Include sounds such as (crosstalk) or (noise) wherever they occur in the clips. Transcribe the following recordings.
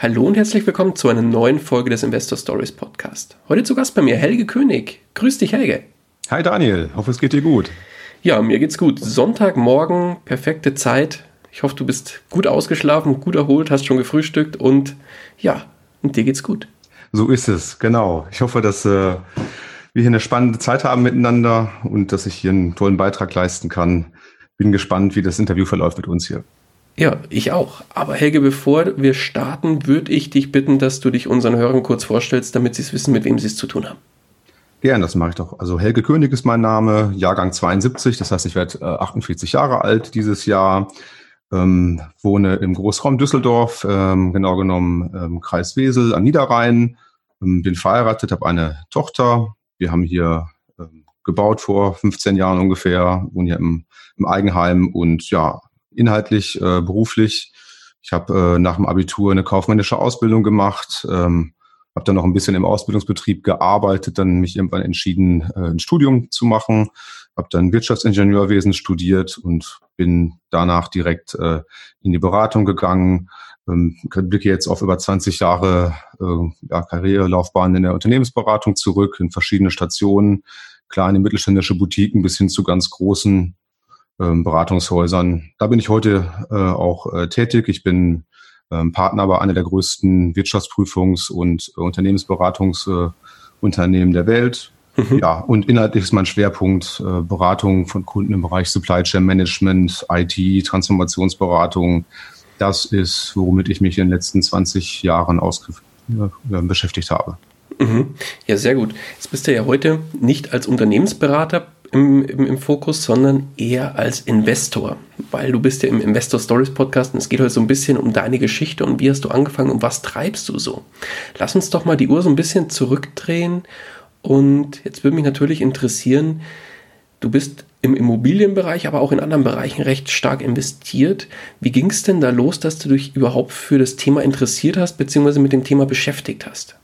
Hallo und herzlich willkommen zu einer neuen Folge des Investor Stories Podcast. Heute zu Gast bei mir Helge König. Grüß dich, Helge. Hi Daniel, hoffe es geht dir gut. Ja, mir geht's gut. Sonntagmorgen, perfekte Zeit. Ich hoffe, du bist gut ausgeschlafen, gut erholt, hast schon gefrühstückt und ja, und dir geht's gut. So ist es, genau. Ich hoffe, dass äh, wir hier eine spannende Zeit haben miteinander und dass ich hier einen tollen Beitrag leisten kann. Bin gespannt, wie das Interview verläuft mit uns hier. Ja, ich auch. Aber Helge, bevor wir starten, würde ich dich bitten, dass du dich unseren Hörern kurz vorstellst, damit sie es wissen, mit wem sie es zu tun haben. Gern, das mache ich doch. Also Helge König ist mein Name, Jahrgang 72, das heißt, ich werde äh, 48 Jahre alt dieses Jahr, ähm, wohne im Großraum Düsseldorf, ähm, genau genommen ähm, Kreis Wesel am Niederrhein, ähm, bin verheiratet, habe eine Tochter. Wir haben hier ähm, gebaut vor 15 Jahren ungefähr, wohnen hier im, im Eigenheim und ja, inhaltlich, äh, beruflich. Ich habe äh, nach dem Abitur eine kaufmännische Ausbildung gemacht, ähm, habe dann noch ein bisschen im Ausbildungsbetrieb gearbeitet, dann mich irgendwann entschieden, äh, ein Studium zu machen, habe dann Wirtschaftsingenieurwesen studiert und bin danach direkt äh, in die Beratung gegangen. Ähm, blicke jetzt auf über 20 Jahre äh, ja, Karrierelaufbahn in der Unternehmensberatung zurück, in verschiedene Stationen, kleine mittelständische Boutiquen bis hin zu ganz großen Beratungshäusern. Da bin ich heute äh, auch äh, tätig. Ich bin ähm, Partner bei einer der größten Wirtschaftsprüfungs- und äh, Unternehmensberatungsunternehmen der Welt. Mhm. Ja, und inhaltlich ist mein Schwerpunkt Beratung von Kunden im Bereich Supply Chain Management, IT, Transformationsberatung. Das ist, womit ich mich in den letzten 20 Jahren beschäftigt habe. Mhm. Ja, sehr gut. Jetzt bist du ja heute nicht als Unternehmensberater im, im, im, Fokus, sondern eher als Investor, weil du bist ja im Investor Stories Podcast und es geht heute so ein bisschen um deine Geschichte und wie hast du angefangen und was treibst du so. Lass uns doch mal die Uhr so ein bisschen zurückdrehen und jetzt würde mich natürlich interessieren, du bist im Immobilienbereich, aber auch in anderen Bereichen recht stark investiert. Wie ging es denn da los, dass du dich überhaupt für das Thema interessiert hast, beziehungsweise mit dem Thema beschäftigt hast?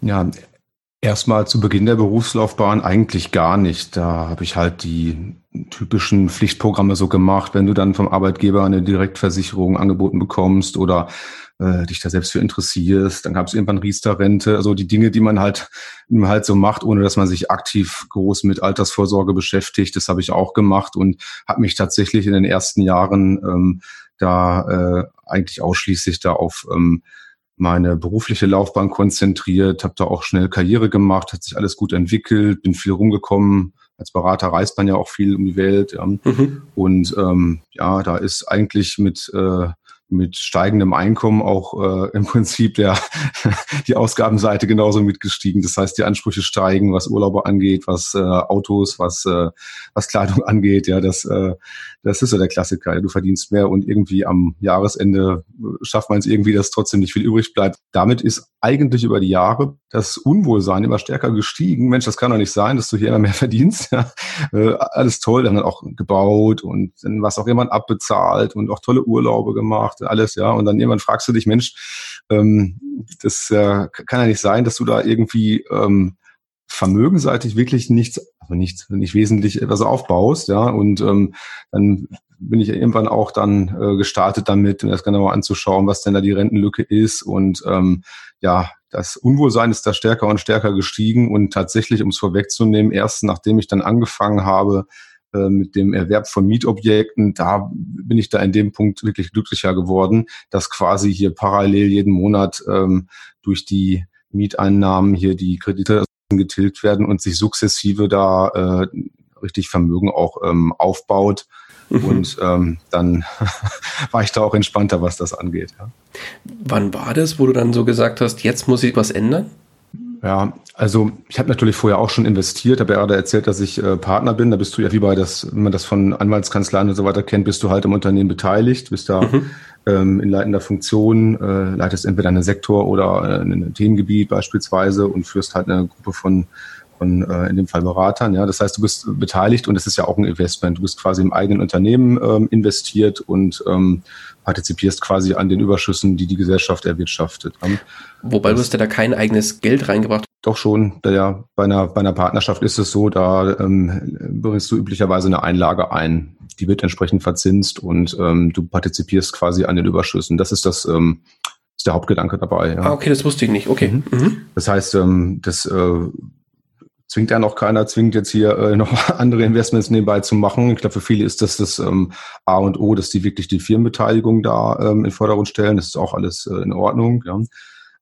Ja, Erstmal zu Beginn der Berufslaufbahn eigentlich gar nicht. Da habe ich halt die typischen Pflichtprogramme so gemacht, wenn du dann vom Arbeitgeber eine Direktversicherung angeboten bekommst oder äh, dich da selbst für interessierst. Dann gab es irgendwann Riester-Rente, also die Dinge, die man halt, halt so macht, ohne dass man sich aktiv groß mit Altersvorsorge beschäftigt. Das habe ich auch gemacht und habe mich tatsächlich in den ersten Jahren ähm, da äh, eigentlich ausschließlich da auf ähm, meine berufliche Laufbahn konzentriert, habe da auch schnell Karriere gemacht, hat sich alles gut entwickelt, bin viel rumgekommen. Als Berater reist man ja auch viel um die Welt. Ja. Mhm. Und ähm, ja, da ist eigentlich mit äh, mit steigendem Einkommen auch äh, im Prinzip der (laughs) die Ausgabenseite genauso mitgestiegen. Das heißt, die Ansprüche steigen, was Urlaube angeht, was äh, Autos, was äh, was Kleidung (laughs) angeht. Ja, das äh, das ist so der Klassiker. Du verdienst mehr und irgendwie am Jahresende schafft man es irgendwie, dass trotzdem nicht viel übrig bleibt. Damit ist eigentlich über die Jahre das Unwohlsein immer stärker gestiegen. Mensch, das kann doch nicht sein, dass du hier immer mehr (laughs) verdienst. Ja, äh, alles toll, dann auch gebaut und dann was auch jemand abbezahlt und auch tolle Urlaube gemacht, alles, ja. Und dann irgendwann fragst du dich, Mensch, ähm, das äh, kann ja nicht sein, dass du da irgendwie ähm, vermögenseitig wirklich nichts, also nichts, nicht wesentlich etwas aufbaust, ja. Und ähm, dann bin ich irgendwann auch dann äh, gestartet damit, mir das genauer anzuschauen, was denn da die Rentenlücke ist. Und ähm, ja, das Unwohlsein ist da stärker und stärker gestiegen. Und tatsächlich, um es vorwegzunehmen, erst nachdem ich dann angefangen habe, äh, mit dem Erwerb von Mietobjekten, da bin ich da in dem Punkt wirklich glücklicher geworden, dass quasi hier parallel jeden Monat ähm, durch die Mieteinnahmen hier die Kredite getilgt werden und sich sukzessive da äh, richtig Vermögen auch ähm, aufbaut. Mhm. Und ähm, dann (laughs) war ich da auch entspannter, was das angeht. Ja. Wann war das, wo du dann so gesagt hast, jetzt muss ich was ändern? Ja, also ich habe natürlich vorher auch schon investiert, habe ja gerade erzählt, dass ich äh, Partner bin. Da bist du ja wie bei das, wenn man das von Anwaltskanzleien und so weiter kennt, bist du halt im Unternehmen beteiligt, bist da mhm. ähm, in leitender Funktion, äh, leitest entweder einen Sektor oder äh, ein Themengebiet beispielsweise und führst halt eine Gruppe von von äh, in dem Fall Beratern. Ja, das heißt, du bist beteiligt und es ist ja auch ein Investment. Du bist quasi im eigenen Unternehmen ähm, investiert und ähm, partizipierst quasi an den Überschüssen, die die Gesellschaft erwirtschaftet. Ja. Wobei du hast ja da kein eigenes Geld reingebracht. Doch schon. Ja, bei einer bei einer Partnerschaft ist es so, da ähm, bringst du üblicherweise eine Einlage ein. Die wird entsprechend verzinst und ähm, du partizipierst quasi an den Überschüssen. Das ist das ähm, ist der Hauptgedanke dabei. Ja. Ah, okay, das wusste ich nicht. Okay. Mhm. Mhm. Das heißt, ähm, das äh, zwingt ja noch keiner, zwingt jetzt hier äh, noch (laughs) andere Investments nebenbei zu machen. Ich glaube, für viele ist das das ähm, A und O, dass die wirklich die Firmenbeteiligung da ähm, in Vordergrund stellen. Das ist auch alles äh, in Ordnung. Ja.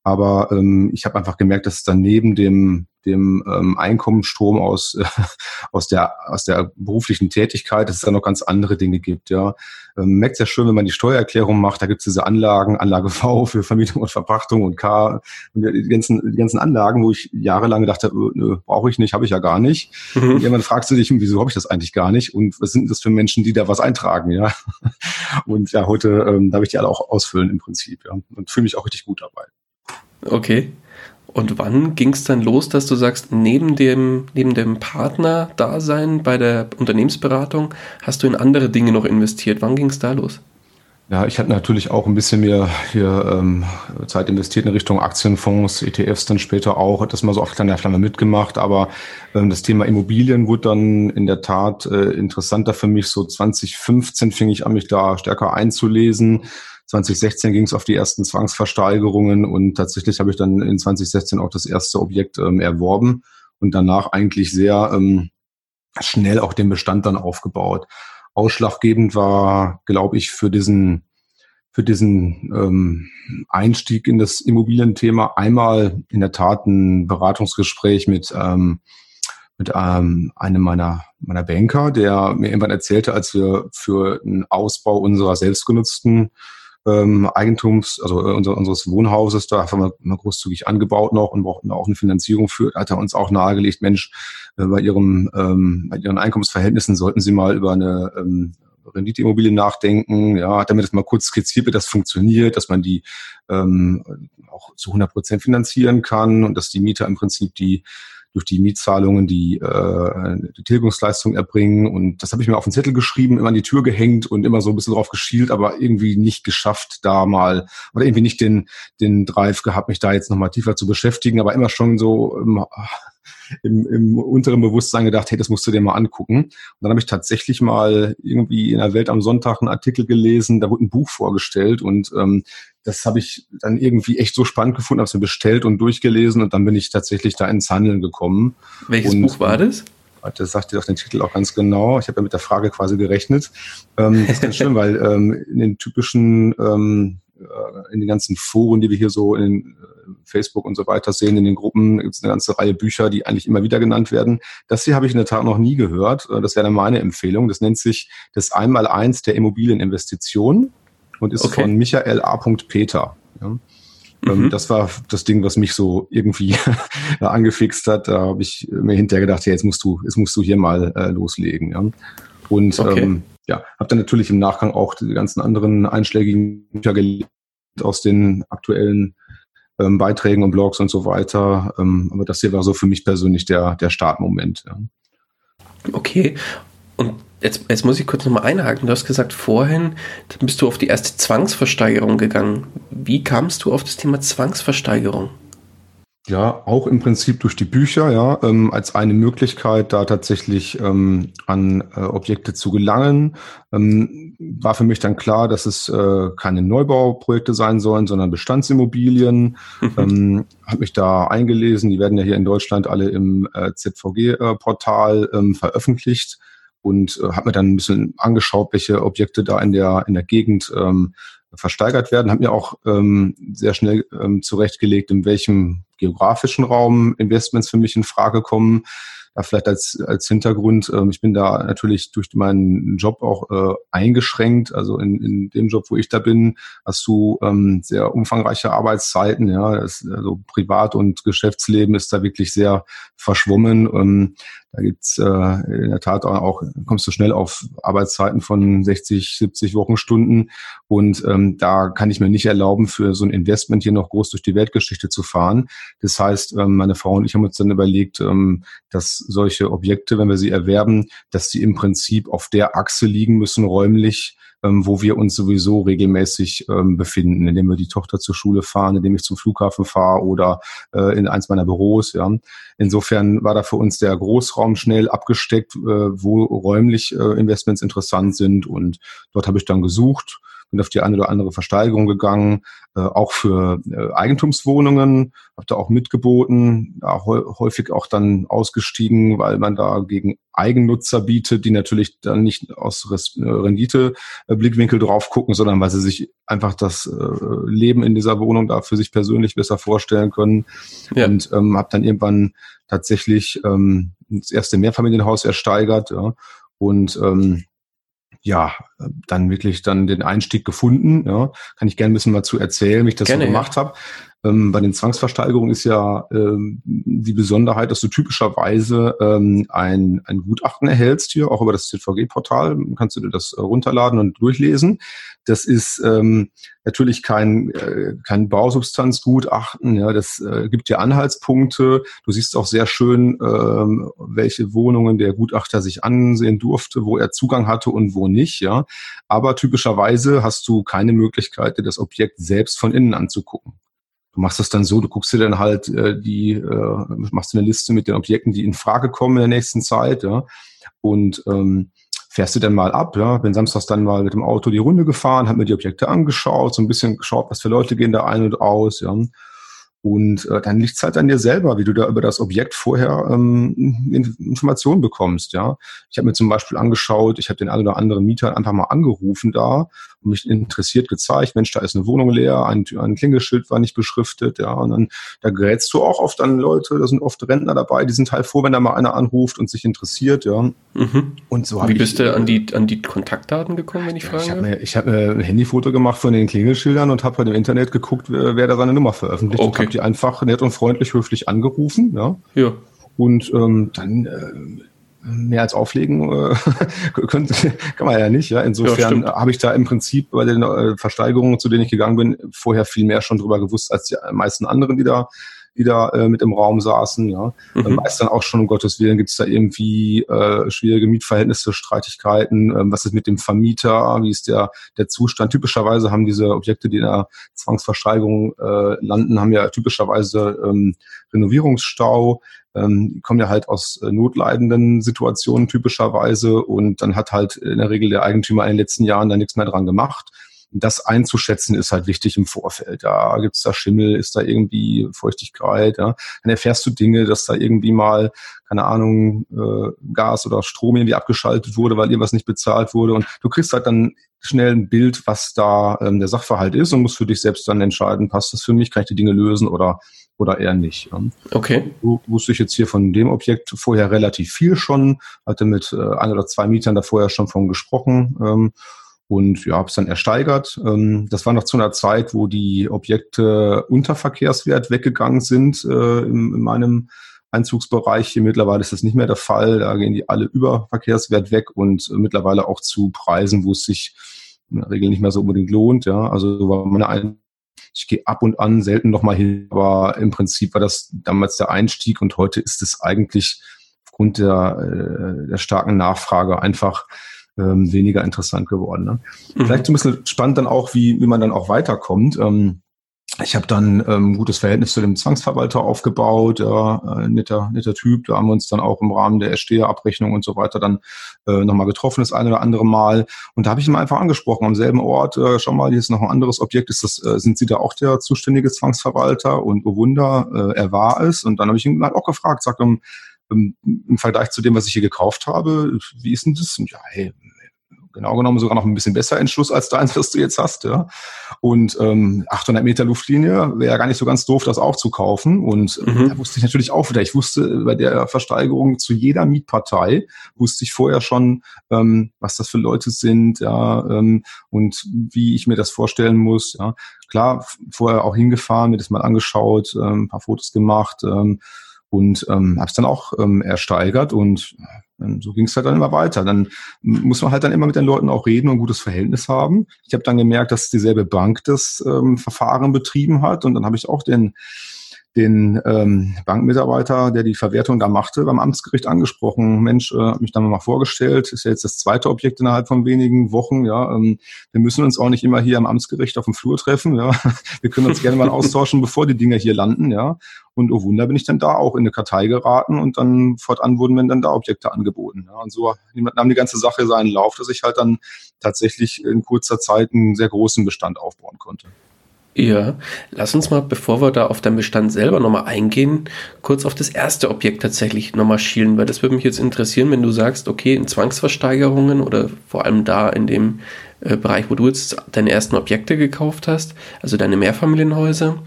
Aber ähm, ich habe einfach gemerkt, dass dann neben dem dem ähm, Einkommensstrom aus, äh, (laughs) aus, der, aus der beruflichen Tätigkeit, dass es da noch ganz andere Dinge gibt. Ja. Ähm, merkt ja schön, wenn man die Steuererklärung macht, da gibt es diese Anlagen, Anlage V (laughs) für Vermietung und Verpachtung und K und die ganzen, die ganzen Anlagen, wo ich jahrelang gedacht habe, nö, brauche ich nicht, habe ich ja gar nicht. Mhm. Und irgendwann fragst du dich, wieso habe ich das eigentlich gar nicht? Und was sind das für Menschen, die da was eintragen, ja? (laughs) Und ja, heute ähm, darf ich die alle auch ausfüllen im Prinzip, ja. Und fühle mich auch richtig gut dabei. Okay. Und wann ging es dann los, dass du sagst, neben dem, neben dem Partner-Dasein bei der Unternehmensberatung hast du in andere Dinge noch investiert? Wann ging es da los? Ja, ich hatte natürlich auch ein bisschen mehr hier ähm, Zeit investiert in Richtung Aktienfonds, ETFs dann später auch, das mal so auf kleiner Flamme mitgemacht, aber ähm, das Thema Immobilien wurde dann in der Tat äh, interessanter für mich. So 2015 fing ich an, mich da stärker einzulesen 2016 ging es auf die ersten Zwangsversteigerungen und tatsächlich habe ich dann in 2016 auch das erste Objekt ähm, erworben und danach eigentlich sehr ähm, schnell auch den Bestand dann aufgebaut. Ausschlaggebend war, glaube ich, für diesen für diesen ähm, Einstieg in das Immobilienthema einmal in der Tat ein Beratungsgespräch mit ähm, mit ähm, einem meiner meiner Banker, der mir irgendwann erzählte, als wir für einen Ausbau unserer selbstgenutzten ähm, Eigentums, also äh, unser, unseres Wohnhauses, da haben wir mal großzügig angebaut noch und brauchten auch eine Finanzierung für, hat er uns auch nahegelegt, Mensch, äh, bei ihrem, ähm, bei ihren Einkommensverhältnissen sollten Sie mal über eine ähm, Renditeimmobilie nachdenken, ja, hat er das mal kurz skizziert, wie das funktioniert, dass man die ähm, auch zu 100 Prozent finanzieren kann und dass die Mieter im Prinzip die durch die Mietzahlungen die, äh, die Tilgungsleistung erbringen. Und das habe ich mir auf den Zettel geschrieben, immer an die Tür gehängt und immer so ein bisschen drauf geschielt, aber irgendwie nicht geschafft, da mal, oder irgendwie nicht den, den Drive gehabt, mich da jetzt nochmal tiefer zu beschäftigen, aber immer schon so im, im, im unteren Bewusstsein gedacht, hey, das musst du dir mal angucken. Und dann habe ich tatsächlich mal irgendwie in der Welt am Sonntag einen Artikel gelesen, da wurde ein Buch vorgestellt und ähm, das habe ich dann irgendwie echt so spannend gefunden, habe es mir bestellt und durchgelesen und dann bin ich tatsächlich da ins Handeln gekommen. Welches und, Buch war das? Das sagt dir doch den Titel auch ganz genau. Ich habe ja mit der Frage quasi gerechnet. Ähm, (laughs) das ist ganz schön, weil ähm, in den typischen, ähm, äh, in den ganzen Foren, die wir hier so in äh, Facebook und so weiter sehen, in den Gruppen gibt es eine ganze Reihe Bücher, die eigentlich immer wieder genannt werden. Das hier habe ich in der Tat noch nie gehört. Äh, das wäre dann meine Empfehlung. Das nennt sich das Einmaleins der Immobilieninvestition und ist okay. von Michael A. Peter. Ja. Ähm, mhm. Das war das Ding, was mich so irgendwie (laughs) angefixt hat. Da habe ich mir hinterher gedacht, ja, jetzt musst du, jetzt musst du hier mal äh, loslegen. Ja. Und okay. ähm, ja, habe dann natürlich im Nachgang auch die ganzen anderen einschlägigen Bücher gelesen aus den aktuellen ähm, Beiträgen und Blogs und so weiter. Ähm, aber das hier war so für mich persönlich der, der Startmoment. Ja. Okay. Und Jetzt, jetzt muss ich kurz nochmal einhaken. Du hast gesagt, vorhin bist du auf die erste Zwangsversteigerung gegangen. Wie kamst du auf das Thema Zwangsversteigerung? Ja, auch im Prinzip durch die Bücher, ja, ähm, als eine Möglichkeit, da tatsächlich ähm, an äh, Objekte zu gelangen. Ähm, war für mich dann klar, dass es äh, keine Neubauprojekte sein sollen, sondern Bestandsimmobilien. ähm, habe mich da eingelesen. Die werden ja hier in Deutschland alle im äh, ZVG-Portal äh, ähm, veröffentlicht und äh, habe mir dann ein bisschen angeschaut, welche Objekte da in der in der Gegend ähm, versteigert werden. Habe mir auch ähm, sehr schnell ähm, zurechtgelegt, in welchem geografischen Raum Investments für mich in Frage kommen. Da vielleicht als, als Hintergrund, ähm, ich bin da natürlich durch meinen Job auch äh, eingeschränkt. Also in, in dem Job, wo ich da bin, hast du ähm, sehr umfangreiche Arbeitszeiten. Ja, das, also Privat- und Geschäftsleben ist da wirklich sehr verschwommen. Ähm, da gibt's äh, in der Tat auch, kommst du schnell auf Arbeitszeiten von 60, 70 Wochenstunden. Und ähm, da kann ich mir nicht erlauben, für so ein Investment hier noch groß durch die Weltgeschichte zu fahren. Das heißt, ähm, meine Frau und ich haben uns dann überlegt, ähm, dass solche Objekte, wenn wir sie erwerben, dass die im Prinzip auf der Achse liegen müssen, räumlich, ähm, wo wir uns sowieso regelmäßig ähm, befinden, indem wir die Tochter zur Schule fahren, indem ich zum Flughafen fahre oder äh, in eins meiner Büros. Ja. Insofern war da für uns der Großraum schnell abgesteckt, äh, wo räumlich äh, Investments interessant sind und dort habe ich dann gesucht bin auf die eine oder andere Versteigerung gegangen, äh, auch für äh, Eigentumswohnungen, habe da auch mitgeboten, ja, häufig auch dann ausgestiegen, weil man da gegen Eigennutzer bietet, die natürlich dann nicht aus äh, Rendite-Blickwinkel drauf gucken, sondern weil sie sich einfach das äh, Leben in dieser Wohnung da für sich persönlich besser vorstellen können. Ja. Und ähm, habe dann irgendwann tatsächlich ähm, das erste Mehrfamilienhaus ersteigert ja, und ähm, ja, dann wirklich dann den Einstieg gefunden. Ja. Kann ich gerne ein bisschen mal zu erzählen, wie ich das gerne, so gemacht ja. habe. Ähm, bei den Zwangsversteigerungen ist ja ähm, die Besonderheit, dass du typischerweise ähm, ein, ein Gutachten erhältst hier, auch über das ZVG-Portal, kannst du dir das äh, runterladen und durchlesen. Das ist ähm, natürlich kein, äh, kein Bausubstanzgutachten, ja, das äh, gibt dir Anhaltspunkte. Du siehst auch sehr schön, ähm, welche Wohnungen der Gutachter sich ansehen durfte, wo er Zugang hatte und wo nicht, ja. Aber typischerweise hast du keine Möglichkeit, dir das Objekt selbst von innen anzugucken. Du machst das dann so, du guckst dir dann halt äh, die, äh, machst eine Liste mit den Objekten, die in Frage kommen in der nächsten Zeit, ja. Und ähm, fährst du dann mal ab, ja. Bin samstags dann mal mit dem Auto die Runde gefahren, hab mir die Objekte angeschaut, so ein bisschen geschaut, was für Leute gehen da ein und aus, ja. Und äh, dann liegt es halt an dir selber, wie du da über das Objekt vorher ähm, Informationen bekommst. Ja, ich habe mir zum Beispiel angeschaut, ich habe den einen oder anderen Mieter einfach mal angerufen da mich interessiert gezeigt, Mensch, da ist eine Wohnung leer, ein, ein Klingelschild war nicht beschriftet, ja, und dann da gerätst du auch oft an Leute, da sind oft Rentner dabei, die sind halt froh, wenn da mal einer anruft und sich interessiert, ja. Mhm. Und so Wie bist ich, du an die an die Kontaktdaten gekommen, wenn ich ja, frage? Ich habe mir, ich hab mir ein Handyfoto gemacht von den Klingelschildern und habe bei dem Internet geguckt, wer, wer da seine Nummer veröffentlicht okay die einfach nett und freundlich, höflich angerufen. Ja. ja. Und ähm, dann äh, mehr als auflegen äh, (laughs) können, (laughs) kann man ja nicht. Ja. Insofern ja, habe ich da im Prinzip bei den äh, Versteigerungen, zu denen ich gegangen bin, vorher viel mehr schon drüber gewusst als die meisten anderen, die da die da äh, mit im Raum saßen. Ja, mhm. man weiß dann auch schon um Gottes Willen, gibt es da irgendwie äh, schwierige Mietverhältnisse, Streitigkeiten. Ähm, was ist mit dem Vermieter? Wie ist der der Zustand? Typischerweise haben diese Objekte, die in der Zwangsversteigerung äh, landen, haben ja typischerweise ähm, Renovierungsstau. Ähm, kommen ja halt aus äh, notleidenden Situationen typischerweise und dann hat halt in der Regel der Eigentümer in den letzten Jahren da nichts mehr dran gemacht das einzuschätzen ist halt wichtig im Vorfeld. Ja, gibt es da Schimmel, ist da irgendwie Feuchtigkeit, ja. Dann erfährst du Dinge, dass da irgendwie mal, keine Ahnung, äh, Gas oder Strom irgendwie abgeschaltet wurde, weil irgendwas nicht bezahlt wurde. Und du kriegst halt dann schnell ein Bild, was da ähm, der Sachverhalt ist und musst für dich selbst dann entscheiden, passt das für mich, kann ich die Dinge lösen oder oder eher nicht. Okay. So wusste ich jetzt hier von dem Objekt vorher relativ viel schon, hatte mit äh, ein oder zwei Mietern da vorher schon von gesprochen. Ähm, und ja, habe es dann ersteigert. Ähm, das war noch zu einer Zeit, wo die Objekte unter Verkehrswert weggegangen sind äh, in, in meinem Einzugsbereich. Hier mittlerweile ist das nicht mehr der Fall. Da gehen die alle über Verkehrswert weg und äh, mittlerweile auch zu Preisen, wo es sich in der Regel nicht mehr so unbedingt lohnt. Ja, also war meine ein ich gehe ab und an selten noch mal hin, aber im Prinzip war das damals der Einstieg und heute ist es eigentlich aufgrund der, äh, der starken Nachfrage einfach ähm, weniger interessant geworden. Ne? Mhm. Vielleicht so ein bisschen spannend dann auch, wie, wie man dann auch weiterkommt. Ähm, ich habe dann ähm, gutes Verhältnis zu dem Zwangsverwalter aufgebaut, äh, netter, netter Typ. Da haben wir uns dann auch im Rahmen der Ersteherabrechnung und so weiter dann äh, nochmal getroffen, das eine oder andere Mal. Und da habe ich ihn einfach angesprochen, am selben Ort, äh, schau mal, hier ist noch ein anderes Objekt, ist das, äh, sind Sie da auch der zuständige Zwangsverwalter? Und oh Wunder, äh, er war es. Und dann habe ich ihn halt auch gefragt, sagt, um, im Vergleich zu dem, was ich hier gekauft habe, wie ist denn das? Und ja, hey, genau genommen sogar noch ein bisschen besser Entschluss als deins, was du jetzt hast. Ja. Und ähm, 800 Meter Luftlinie wäre ja gar nicht so ganz doof, das auch zu kaufen. Und mhm. da wusste ich natürlich auch wieder, ich wusste bei der Versteigerung zu jeder Mietpartei, wusste ich vorher schon, ähm, was das für Leute sind ja, ähm, und wie ich mir das vorstellen muss. Ja. Klar, vorher auch hingefahren, mir das mal angeschaut, ähm, ein paar Fotos gemacht. Ähm, und ähm, habe es dann auch ähm, ersteigert und ähm, so ging es halt dann immer weiter. Dann muss man halt dann immer mit den Leuten auch reden und ein gutes Verhältnis haben. Ich habe dann gemerkt, dass dieselbe Bank das ähm, Verfahren betrieben hat und dann habe ich auch den den ähm, Bankmitarbeiter, der die Verwertung da machte, beim Amtsgericht angesprochen. Mensch, äh, mich da mal vorgestellt, ist ja jetzt das zweite Objekt innerhalb von wenigen Wochen. Ja, ähm, wir müssen uns auch nicht immer hier am Amtsgericht auf dem Flur treffen. Ja, (laughs) wir können uns gerne mal austauschen, bevor die Dinger hier landen. Ja, und oh Wunder bin ich dann da auch in eine Kartei geraten und dann fortan wurden mir dann da Objekte angeboten. Ja, und so nahm die ganze Sache seinen Lauf, dass ich halt dann tatsächlich in kurzer Zeit einen sehr großen Bestand aufbauen konnte. Ja, lass uns mal, bevor wir da auf deinen Bestand selber nochmal eingehen, kurz auf das erste Objekt tatsächlich nochmal schielen, weil das würde mich jetzt interessieren, wenn du sagst, okay, in Zwangsversteigerungen oder vor allem da in dem äh, Bereich, wo du jetzt deine ersten Objekte gekauft hast, also deine Mehrfamilienhäuser,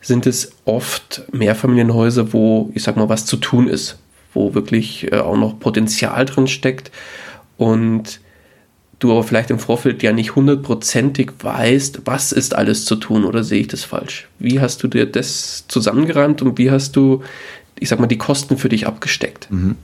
sind es oft Mehrfamilienhäuser, wo, ich sag mal, was zu tun ist, wo wirklich äh, auch noch Potenzial drin steckt. Und du aber vielleicht im Vorfeld ja nicht hundertprozentig weißt, was ist alles zu tun oder sehe ich das falsch? Wie hast du dir das zusammengereimt und wie hast du, ich sag mal, die Kosten für dich abgesteckt? Mhm.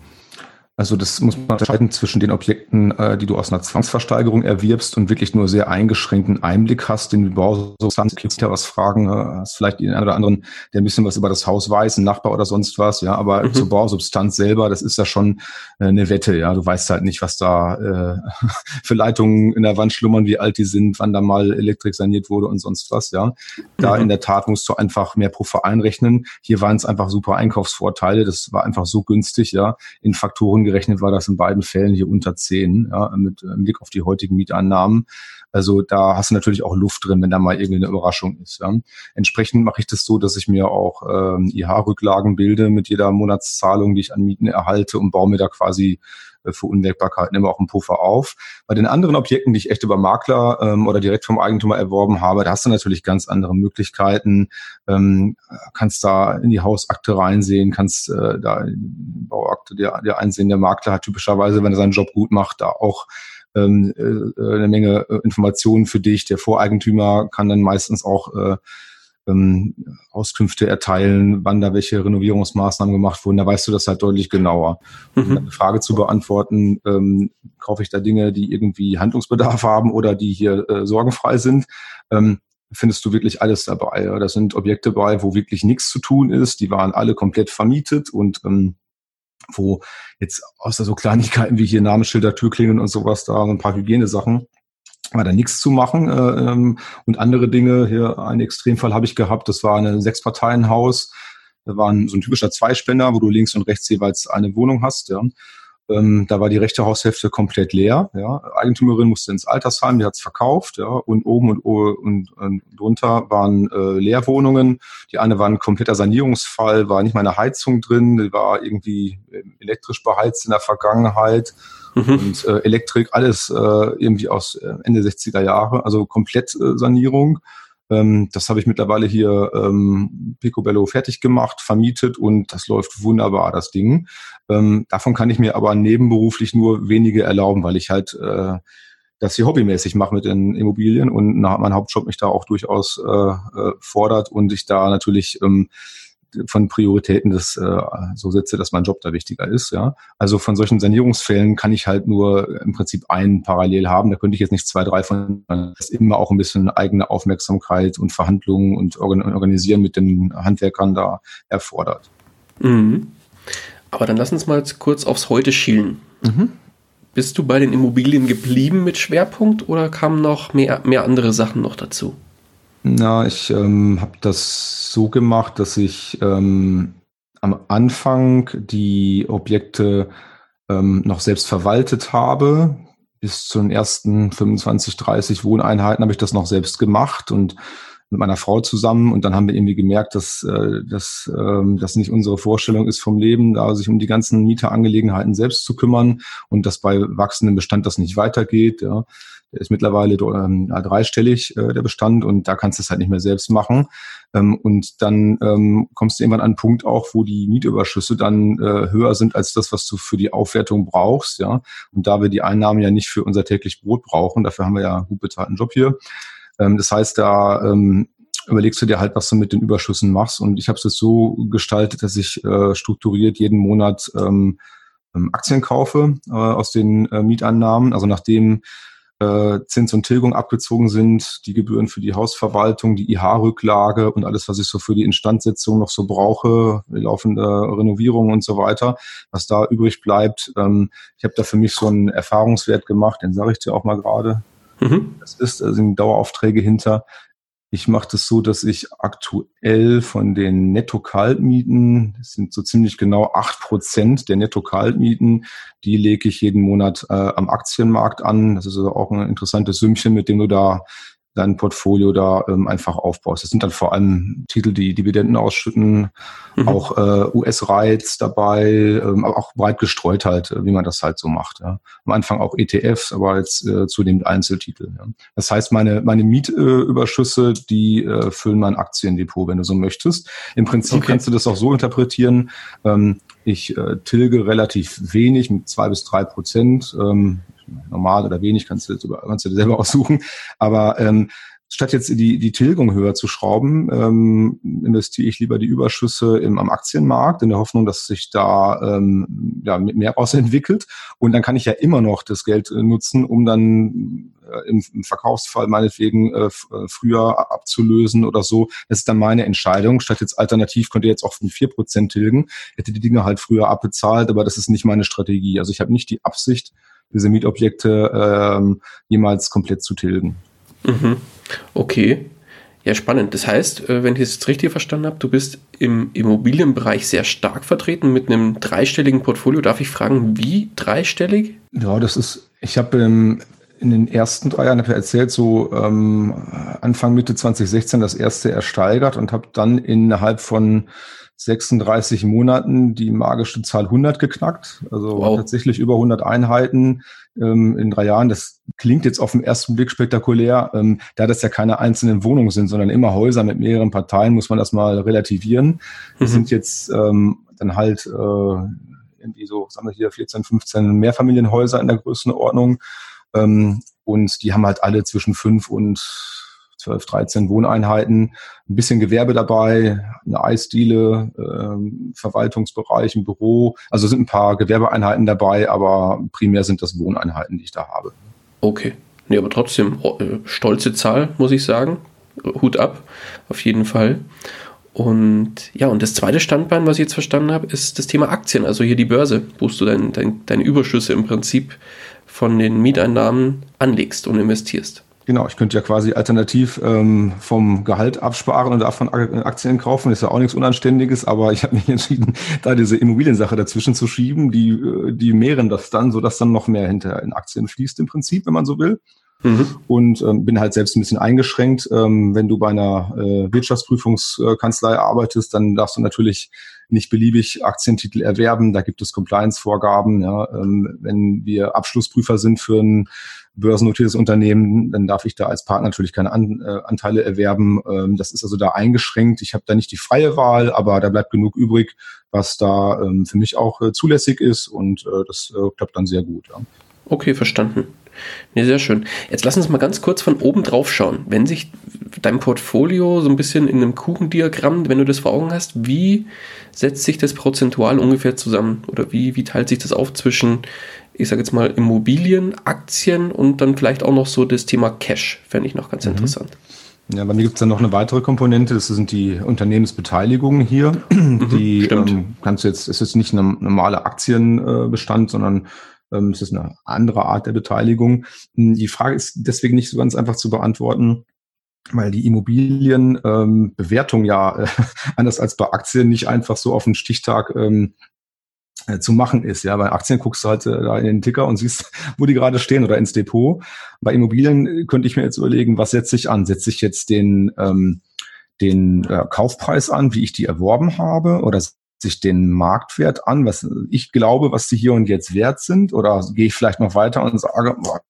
Also das muss man unterscheiden zwischen den Objekten, äh, die du aus einer Zwangsversteigerung erwirbst und wirklich nur sehr eingeschränkten Einblick hast in die Bausubstanz. Kriegst ja was fragen, äh, hast vielleicht den einen oder anderen, der ein bisschen was über das Haus weiß, ein Nachbar oder sonst was, ja, aber mhm. zur Bausubstanz selber, das ist ja schon äh, eine Wette, ja. Du weißt halt nicht, was da äh, (laughs) für Leitungen in der Wand schlummern, wie alt die sind, wann da mal Elektrik saniert wurde und sonst was, ja. Da mhm. in der Tat musst du einfach mehr pro Verein rechnen. Hier waren es einfach super Einkaufsvorteile, das war einfach so günstig, ja, in Faktoren gerechnet war das in beiden Fällen hier unter 10, ja, mit äh, Blick auf die heutigen Mietannahmen. Also da hast du natürlich auch Luft drin, wenn da mal irgendwie eine Überraschung ist. Ja. Entsprechend mache ich das so, dass ich mir auch ähm, IH-Rücklagen bilde mit jeder Monatszahlung, die ich an Mieten erhalte und baue mir da quasi äh, für Unwägbarkeiten immer auch einen Puffer auf. Bei den anderen Objekten, die ich echt über Makler ähm, oder direkt vom Eigentümer erworben habe, da hast du natürlich ganz andere Möglichkeiten. Ähm, kannst da in die Hausakte reinsehen, kannst äh, da Bauakte dir, dir einsehen. Der Makler hat typischerweise, wenn er seinen Job gut macht, da auch ähm, äh, eine Menge äh, Informationen für dich. Der Voreigentümer kann dann meistens auch äh, ähm, Auskünfte erteilen, wann da welche Renovierungsmaßnahmen gemacht wurden, da weißt du das halt deutlich genauer. Mhm. Um eine Frage zu beantworten, ähm, kaufe ich da Dinge, die irgendwie Handlungsbedarf haben oder die hier äh, sorgenfrei sind, ähm, findest du wirklich alles dabei. Ja? Da sind Objekte bei, wo wirklich nichts zu tun ist, die waren alle komplett vermietet und ähm, wo jetzt außer so Kleinigkeiten wie hier Namensschilder, Türklingen und sowas da, ein paar Hygienesachen, war da nichts zu machen. Äh, ähm, und andere Dinge, hier ein Extremfall habe ich gehabt, das war ein Sechsparteienhaus, da war so ein typischer Zweispender, wo du links und rechts jeweils eine Wohnung hast. Ja. Ähm, da war die rechte Haushälfte komplett leer. Ja. Eigentümerin musste ins Altersheim, die hat's verkauft. Ja. Und oben und, und, und drunter waren äh, Leerwohnungen. Die eine war ein kompletter Sanierungsfall, war nicht mal eine Heizung drin, die war irgendwie elektrisch beheizt in der Vergangenheit. Mhm. Und äh, Elektrik, alles äh, irgendwie aus äh, Ende 60er Jahre, also komplett äh, Sanierung. Ähm, das habe ich mittlerweile hier ähm, Picobello fertig gemacht, vermietet und das läuft wunderbar, das Ding. Ähm, davon kann ich mir aber nebenberuflich nur wenige erlauben, weil ich halt äh, das hier hobbymäßig mache mit den Immobilien und mein Hauptjob mich da auch durchaus äh, äh, fordert und ich da natürlich ähm, von Prioritäten das äh, so setze, dass mein Job da wichtiger ist. Ja, also von solchen Sanierungsfällen kann ich halt nur im Prinzip einen parallel haben. Da könnte ich jetzt nicht zwei, drei von. Das ist immer auch ein bisschen eigene Aufmerksamkeit und Verhandlungen und Organisieren mit den Handwerkern da erfordert. Mhm. Aber dann lass uns mal kurz aufs Heute schielen. Mhm. Bist du bei den Immobilien geblieben mit Schwerpunkt oder kamen noch mehr, mehr andere Sachen noch dazu? Na, ich ähm, habe das so gemacht, dass ich ähm, am Anfang die Objekte ähm, noch selbst verwaltet habe. Bis zu den ersten 25, 30 Wohneinheiten habe ich das noch selbst gemacht und mit meiner Frau zusammen und dann haben wir irgendwie gemerkt, dass, äh, dass ähm, das nicht unsere Vorstellung ist vom Leben, da sich um die ganzen Mieterangelegenheiten selbst zu kümmern und dass bei wachsendem Bestand das nicht weitergeht. Ja. Ist mittlerweile ähm, dreistellig, äh, der Bestand, und da kannst du es halt nicht mehr selbst machen. Ähm, und dann ähm, kommst du irgendwann an einen Punkt auch, wo die Mietüberschüsse dann äh, höher sind als das, was du für die Aufwertung brauchst. Ja. Und da wir die Einnahmen ja nicht für unser täglich Brot brauchen, dafür haben wir ja gut bezahlten Job hier, ähm, das heißt, da ähm, überlegst du dir halt, was du mit den Überschüssen machst. Und ich habe es jetzt so gestaltet, dass ich äh, strukturiert jeden Monat ähm, ähm Aktien kaufe äh, aus den äh, Mieteinnahmen. Also nachdem äh, Zins und Tilgung abgezogen sind, die Gebühren für die Hausverwaltung, die IH-Rücklage und alles, was ich so für die Instandsetzung noch so brauche, laufende Renovierung und so weiter, was da übrig bleibt. Ähm, ich habe da für mich so einen Erfahrungswert gemacht, den sage ich dir auch mal gerade. Mhm. Das ist, da sind Daueraufträge hinter. Ich mache das so, dass ich aktuell von den Netto-Kaltmieten, das sind so ziemlich genau acht Prozent der Netto-Kaltmieten, die lege ich jeden Monat äh, am Aktienmarkt an. Das ist also auch ein interessantes Sümmchen, mit dem du da dein Portfolio da ähm, einfach aufbaust. Das sind dann vor allem Titel, die Dividenden ausschütten, mhm. auch äh, US-Reiz dabei, ähm, aber auch breit gestreut halt, äh, wie man das halt so macht. Ja. Am Anfang auch ETFs, aber jetzt äh, zunehmend Einzeltitel. Ja. Das heißt, meine, meine Mietüberschüsse, äh, die äh, füllen mein Aktiendepot, wenn du so möchtest. Im Prinzip okay. kannst du das auch so interpretieren. Ähm, ich äh, tilge relativ wenig mit zwei bis drei Prozent. Ähm, normal oder wenig, kannst du, kannst du dir selber (laughs) aussuchen. Aber ähm, statt jetzt die, die Tilgung höher zu schrauben, ähm, investiere ich lieber die Überschüsse im, am Aktienmarkt in der Hoffnung, dass sich da ähm, ja, mehr ausentwickelt. Und dann kann ich ja immer noch das Geld äh, nutzen, um dann äh, im, im Verkaufsfall meinetwegen äh, äh früher abzulösen oder so. Das ist dann meine Entscheidung. Statt jetzt alternativ könnte jetzt auch von vier Prozent tilgen, hätte die Dinge halt früher abbezahlt, aber das ist nicht meine Strategie. Also ich habe nicht die Absicht, diese Mietobjekte ähm, jemals komplett zu tilgen. Mhm. Okay. Ja, spannend. Das heißt, äh, wenn ich es jetzt richtig verstanden habe, du bist im Immobilienbereich sehr stark vertreten mit einem dreistelligen Portfolio. Darf ich fragen, wie dreistellig? Ja, das ist, ich habe im in den ersten drei Jahren, habe ich erzählt, so ähm, Anfang Mitte 2016 das erste ersteigert und habe dann innerhalb von 36 Monaten die magische Zahl 100 geknackt. Also wow. tatsächlich über 100 Einheiten ähm, in drei Jahren. Das klingt jetzt auf den ersten Blick spektakulär. Ähm, da das ja keine einzelnen Wohnungen sind, sondern immer Häuser mit mehreren Parteien, muss man das mal relativieren. Mhm. Das sind jetzt ähm, dann halt äh, irgendwie so, sagen wir hier, 14, 15 Mehrfamilienhäuser in der Größenordnung. Ähm, und die haben halt alle zwischen fünf und 12, 13 Wohneinheiten, ein bisschen Gewerbe dabei, eine Eisdiele, ähm, Verwaltungsbereich, ein Büro. Also sind ein paar Gewerbeeinheiten dabei, aber primär sind das Wohneinheiten, die ich da habe. Okay. Nee, aber trotzdem äh, stolze Zahl, muss ich sagen. Hut ab, auf jeden Fall. Und ja, und das zweite Standbein, was ich jetzt verstanden habe, ist das Thema Aktien, also hier die Börse, wo du dein, dein, deine Überschüsse im Prinzip von den Mieteinnahmen anlegst und investierst. Genau, ich könnte ja quasi alternativ ähm, vom Gehalt absparen und davon Aktien kaufen. Ist ja auch nichts Unanständiges, aber ich habe mich (laughs) entschieden, da diese Immobiliensache dazwischen zu schieben. Die, äh, die mehren das dann, sodass dann noch mehr hinter in Aktien fließt im Prinzip, wenn man so will. Mhm. Und ähm, bin halt selbst ein bisschen eingeschränkt. Ähm, wenn du bei einer äh, Wirtschaftsprüfungskanzlei arbeitest, dann darfst du natürlich nicht beliebig Aktientitel erwerben. Da gibt es Compliance-Vorgaben. Ja. Ähm, wenn wir Abschlussprüfer sind für ein börsennotiertes Unternehmen, dann darf ich da als Partner natürlich keine An äh, Anteile erwerben. Ähm, das ist also da eingeschränkt. Ich habe da nicht die freie Wahl, aber da bleibt genug übrig, was da ähm, für mich auch äh, zulässig ist und äh, das äh, klappt dann sehr gut. Ja. Okay, verstanden. Nee, sehr schön. Jetzt lass uns mal ganz kurz von oben drauf schauen. Wenn sich dein Portfolio so ein bisschen in einem Kuchendiagramm, wenn du das vor Augen hast, wie setzt sich das prozentual ungefähr zusammen? Oder wie, wie teilt sich das auf zwischen, ich sage jetzt mal, Immobilien, Aktien und dann vielleicht auch noch so das Thema Cash? Fände ich noch ganz mhm. interessant. Ja, bei mir gibt es dann noch eine weitere Komponente, das sind die Unternehmensbeteiligungen hier. (clears throat) Mhm, die ähm, kannst du jetzt, es ist nicht ein normaler Aktienbestand, sondern ähm, es ist eine andere Art der Beteiligung. Hm, die Frage ist deswegen nicht so ganz einfach zu beantworten, weil die Immobilienbewertung ähm, ja äh, (laughs) anders als bei Aktien nicht einfach so auf den Stichtag ähm, äh, zu machen ist. Ja, bei Aktien guckst du halt äh, da in den Ticker und siehst, (laughs) wo die gerade stehen oder ins Depot. Bei Immobilien äh, könnte ich mir jetzt überlegen, was setze ich an? Setze ich jetzt den ähm, den äh, Kaufpreis an, wie ich die erworben habe, oder sich den Marktwert an, was ich glaube, was die hier und jetzt wert sind, oder gehe ich vielleicht noch weiter und sage, boah,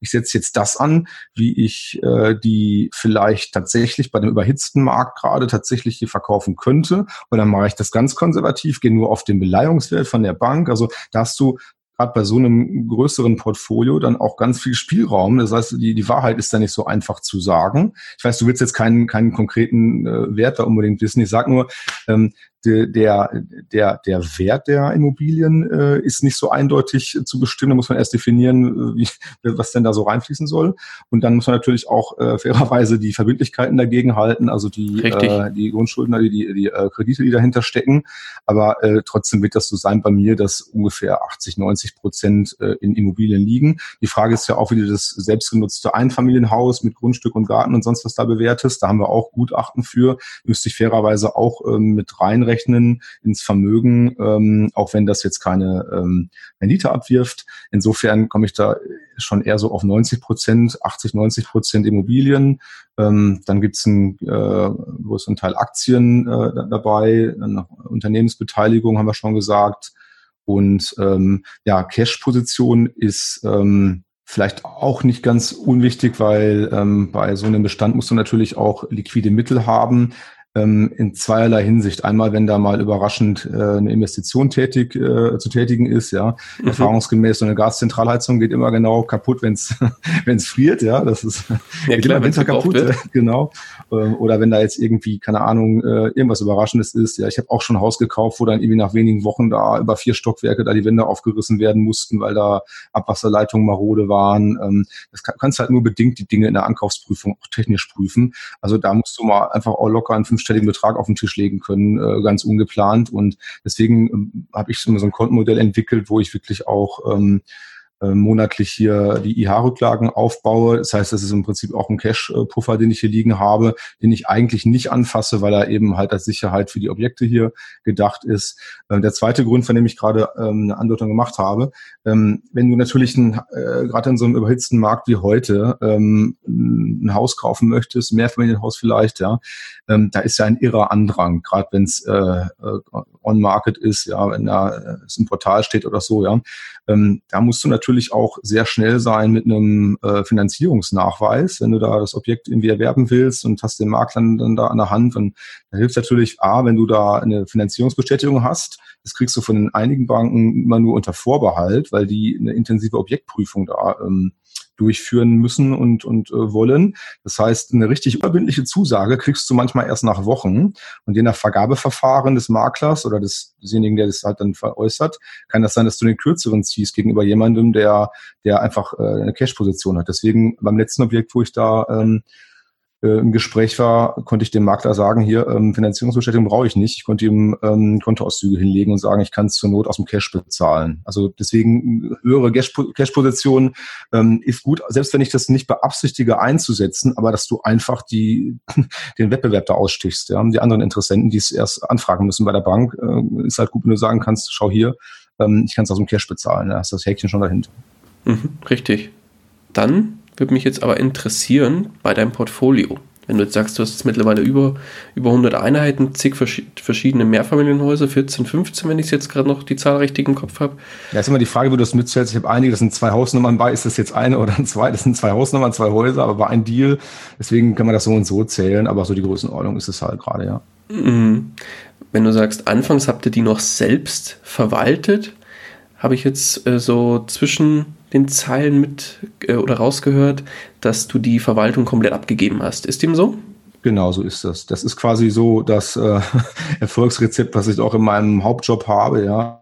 ich setze jetzt das an, wie ich äh, die vielleicht tatsächlich bei dem überhitzten Markt gerade tatsächlich hier verkaufen könnte. Und dann mache ich das ganz konservativ, gehe nur auf den Beleihungswert von der Bank. Also da hast du gerade bei so einem größeren Portfolio dann auch ganz viel Spielraum. Das heißt, die, die Wahrheit ist da nicht so einfach zu sagen. Ich weiß, du willst jetzt keinen, keinen konkreten äh, Wert da unbedingt wissen. Ich sage nur, ähm, der, der, der Wert der Immobilien äh, ist nicht so eindeutig zu bestimmen. Da muss man erst definieren, wie, (laughs) was denn da so reinfließen soll. Und dann muss man natürlich auch äh, fairerweise die Verbindlichkeiten dagegen halten, also die, äh, die Grundschulden, die, die, die äh, Kredite, die dahinter stecken. Aber äh, trotzdem wird das so sein bei mir, dass ungefähr 80, 90 Prozent äh, in Immobilien liegen. Die Frage ist ja auch, wie du das selbstgenutzte Einfamilienhaus mit Grundstück und Garten und sonst was da bewertest. Da haben wir auch Gutachten für. Müsste ich fairerweise auch ähm, mit reinrechnen einrechnen ins Vermögen, ähm, auch wenn das jetzt keine ähm, Rendite abwirft. Insofern komme ich da schon eher so auf 90 Prozent, 80, 90 Prozent Immobilien. Ähm, dann gibt es einen äh, größeren Teil Aktien äh, dabei, dann Unternehmensbeteiligung haben wir schon gesagt. Und ähm, ja, Cash-Position ist ähm, vielleicht auch nicht ganz unwichtig, weil ähm, bei so einem Bestand musst du natürlich auch liquide Mittel haben ähm, in zweierlei Hinsicht. Einmal, wenn da mal überraschend äh, eine Investition tätig äh, zu tätigen ist, ja. Mhm. Erfahrungsgemäß so eine Gaszentralheizung geht immer genau kaputt, wenn es (laughs) wenn es friert, ja. Das ist ja, (laughs) klar, immer Winter kaputt, wird. (laughs) genau. Ähm, oder wenn da jetzt irgendwie keine Ahnung äh, irgendwas Überraschendes ist. Ja, ich habe auch schon ein Haus gekauft, wo dann irgendwie nach wenigen Wochen da über vier Stockwerke da die Wände aufgerissen werden mussten, weil da Abwasserleitungen marode waren. Ähm, das kann, kannst halt nur bedingt die Dinge in der Ankaufsprüfung auch technisch prüfen. Also da musst du mal einfach auch locker in fünf fünfstelligen Betrag auf den Tisch legen können, äh, ganz ungeplant. Und deswegen ähm, habe ich so ein Kontenmodell entwickelt, wo ich wirklich auch ähm, äh, monatlich hier die IH-Rücklagen aufbaue. Das heißt, das ist im Prinzip auch ein Cash-Puffer, den ich hier liegen habe, den ich eigentlich nicht anfasse, weil er eben halt als Sicherheit für die Objekte hier gedacht ist. Äh, der zweite Grund, von dem ich gerade ähm, eine Andeutung gemacht habe, ähm, wenn du natürlich ein, äh, gerade in so einem überhitzten Markt wie heute ähm, ein Haus kaufen möchtest, Mehrfamilienhaus vielleicht, ja, da ist ja ein irrer Andrang, gerade wenn es äh, äh, on-market ist, ja, wenn da äh, es im Portal steht oder so, ja. Ähm, da musst du natürlich auch sehr schnell sein mit einem äh, Finanzierungsnachweis, wenn du da das Objekt irgendwie erwerben willst und hast den Makler dann da an der Hand. Und da hilft natürlich A, wenn du da eine Finanzierungsbestätigung hast. Das kriegst du von einigen Banken immer nur unter Vorbehalt, weil die eine intensive Objektprüfung da ähm, durchführen müssen und, und äh, wollen. Das heißt, eine richtig überbindliche Zusage kriegst du manchmal erst nach Wochen. Und je nach Vergabeverfahren des Maklers oder des, desjenigen, der das halt dann veräußert, kann das sein, dass du den kürzeren ziehst gegenüber jemandem, der, der einfach äh, eine Cash-Position hat. Deswegen beim letzten Objekt, wo ich da ähm, äh, im Gespräch war, konnte ich dem Makler sagen, hier, ähm, Finanzierungsbestätigung brauche ich nicht. Ich konnte ihm ähm, Kontoauszüge hinlegen und sagen, ich kann es zur Not aus dem Cash bezahlen. Also deswegen höhere Cash-Position ähm, ist gut, selbst wenn ich das nicht beabsichtige einzusetzen, aber dass du einfach die, (laughs) den Wettbewerb da ausstichst. Ja? Die anderen Interessenten, die es erst anfragen müssen bei der Bank, äh, ist halt gut, wenn du sagen kannst, schau hier, ähm, ich kann es aus dem Cash bezahlen. Da hast du das Häkchen schon dahinter. Mhm, richtig. Dann würde mich jetzt aber interessieren bei deinem Portfolio. Wenn du jetzt sagst, du hast jetzt mittlerweile über, über 100 Einheiten, zig verschiedene Mehrfamilienhäuser, 14, 15, wenn ich jetzt gerade noch die Zahl richtig im Kopf habe. Ja, ist immer die Frage, wie du das mitzählst. Ich habe einige, das sind zwei Hausnummern bei. Ist das jetzt eine oder zwei? Das sind zwei Hausnummern, zwei Häuser, aber war ein Deal. Deswegen kann man das so und so zählen. Aber so die Größenordnung ist es halt gerade, ja. Mhm. Wenn du sagst, anfangs habt ihr die noch selbst verwaltet, habe ich jetzt äh, so zwischen den Zeilen mit äh, oder rausgehört, dass du die Verwaltung komplett abgegeben hast. Ist dem so? Genau, so ist das. Das ist quasi so das äh, (laughs) Erfolgsrezept, was ich auch in meinem Hauptjob habe, ja.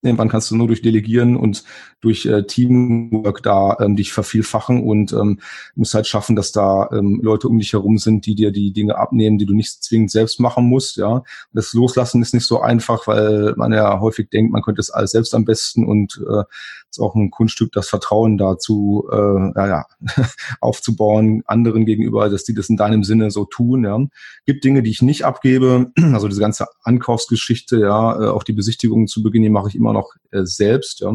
Irgendwann kannst du nur durch Delegieren und durch äh, Teamwork da ähm, dich vervielfachen und ähm, musst halt schaffen, dass da ähm, Leute um dich herum sind, die dir die Dinge abnehmen, die du nicht zwingend selbst machen musst. Ja, das Loslassen ist nicht so einfach, weil man ja häufig denkt, man könnte es alles selbst am besten und äh, ist auch ein Kunststück, das Vertrauen dazu äh, ja, (laughs) aufzubauen anderen gegenüber, dass die das in deinem Sinne so tun. Ja, gibt Dinge, die ich nicht abgebe, (clears throat) also diese ganze Ankaufsgeschichte, ja, äh, auch die Besichtigungen zu Beginn, die mache ich immer noch äh, selbst. Ja.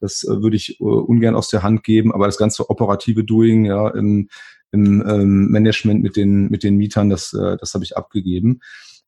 Das äh, würde ich äh, ungern aus der Hand geben, aber das ganze operative Doing ja, im, im ähm, Management mit den, mit den Mietern, das, äh, das habe ich abgegeben.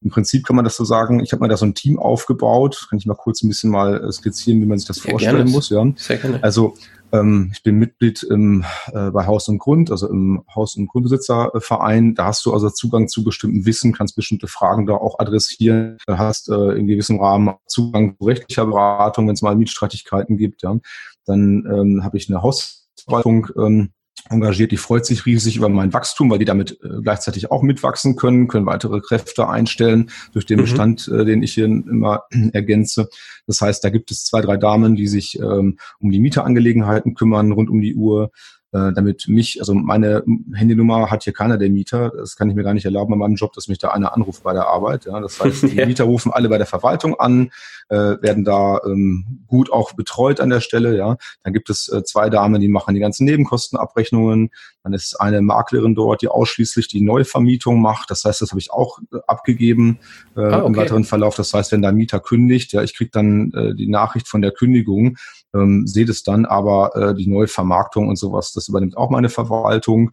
Im Prinzip kann man das so sagen, ich habe mir da so ein Team aufgebaut, kann ich mal kurz ein bisschen mal äh, skizzieren, wie man sich das Sehr vorstellen gerne. muss. Ja. Sehr gerne. Also ähm, ich bin Mitglied im, äh, bei Haus und Grund, also im Haus- und Grundbesitzerverein. Da hast du also Zugang zu bestimmten Wissen, kannst bestimmte Fragen da auch adressieren, da hast äh, in gewissem Rahmen Zugang zu rechtlicher Beratung, wenn es mal Mietstreitigkeiten gibt. Ja. Dann ähm, habe ich eine Hausverwaltung. Ähm, engagiert, die freut sich riesig über mein Wachstum, weil die damit äh, gleichzeitig auch mitwachsen können, können weitere Kräfte einstellen durch den mhm. Bestand, äh, den ich hier immer (clears throat) ergänze. Das heißt, da gibt es zwei, drei Damen, die sich ähm, um die Mieterangelegenheiten kümmern, rund um die Uhr äh, damit mich, also meine Handynummer hat hier keiner der Mieter. Das kann ich mir gar nicht erlauben bei meinem Job, dass mich da einer anruft bei der Arbeit. Ja, das heißt, (laughs) die. Mieter rufen alle bei der Verwaltung an, äh, werden da ähm, gut auch betreut an der Stelle. Ja, dann gibt es äh, zwei Damen, die machen die ganzen Nebenkostenabrechnungen. Dann ist eine Maklerin dort, die ausschließlich die Neuvermietung macht. Das heißt, das habe ich auch äh, abgegeben äh, ah, okay. im weiteren Verlauf. Das heißt, wenn der Mieter kündigt, ja, ich kriege dann äh, die Nachricht von der Kündigung, ähm, sehe das dann, aber äh, die neue Vermarktung und sowas, das übernimmt auch meine Verwaltung.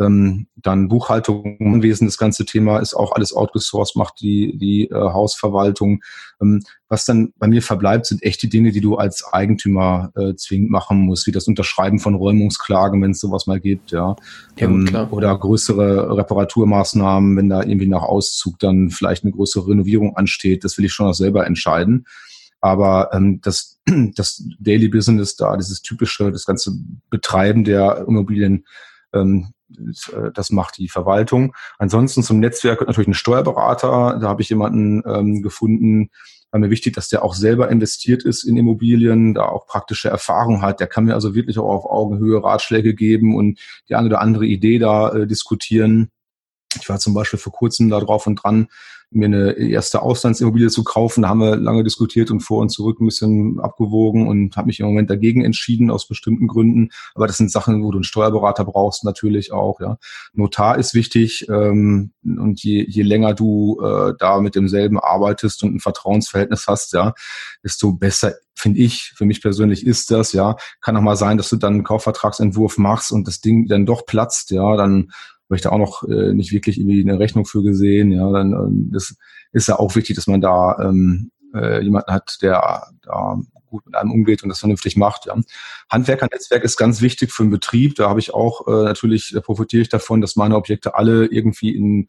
Ähm, dann Buchhaltung, Anwesen, das ganze Thema ist auch alles outgesourced, macht die, die äh, Hausverwaltung. Ähm, was dann bei mir verbleibt, sind echte Dinge, die du als Eigentümer äh, zwingend machen musst, wie das Unterschreiben von Räumungsklagen, wenn es sowas mal gibt, ja. ja ähm, oder größere Reparaturmaßnahmen, wenn da irgendwie nach Auszug dann vielleicht eine größere Renovierung ansteht, das will ich schon auch selber entscheiden. Aber ähm, das, (clears throat) das Daily Business da, dieses typische, das ganze Betreiben der Immobilien, ähm, äh, das macht die Verwaltung. Ansonsten zum Netzwerk natürlich ein Steuerberater. Da habe ich jemanden ähm, gefunden, war mir wichtig, dass der auch selber investiert ist in Immobilien, da auch praktische Erfahrung hat. Der kann mir also wirklich auch auf Augenhöhe Ratschläge geben und die eine oder andere Idee da äh, diskutieren. Ich war zum Beispiel vor kurzem da drauf und dran, mir eine erste Auslandsimmobilie zu kaufen. Da haben wir lange diskutiert und vor und zurück ein bisschen abgewogen und habe mich im Moment dagegen entschieden aus bestimmten Gründen. Aber das sind Sachen, wo du einen Steuerberater brauchst natürlich auch. Ja, Notar ist wichtig ähm, und je, je länger du äh, da mit demselben arbeitest und ein Vertrauensverhältnis hast, ja, desto besser finde ich, für mich persönlich ist das, ja, kann auch mal sein, dass du dann einen Kaufvertragsentwurf machst und das Ding dann doch platzt, ja, dann habe ich da auch noch äh, nicht wirklich irgendwie eine Rechnung für gesehen. Ja, dann ähm, das ist ja auch wichtig, dass man da ähm, äh, jemanden hat, der da gut mit einem umgeht und das vernünftig macht. Ja. Handwerkernetzwerk ist ganz wichtig für den Betrieb. Da habe ich auch äh, natürlich, da profitiere ich davon, dass meine Objekte alle irgendwie in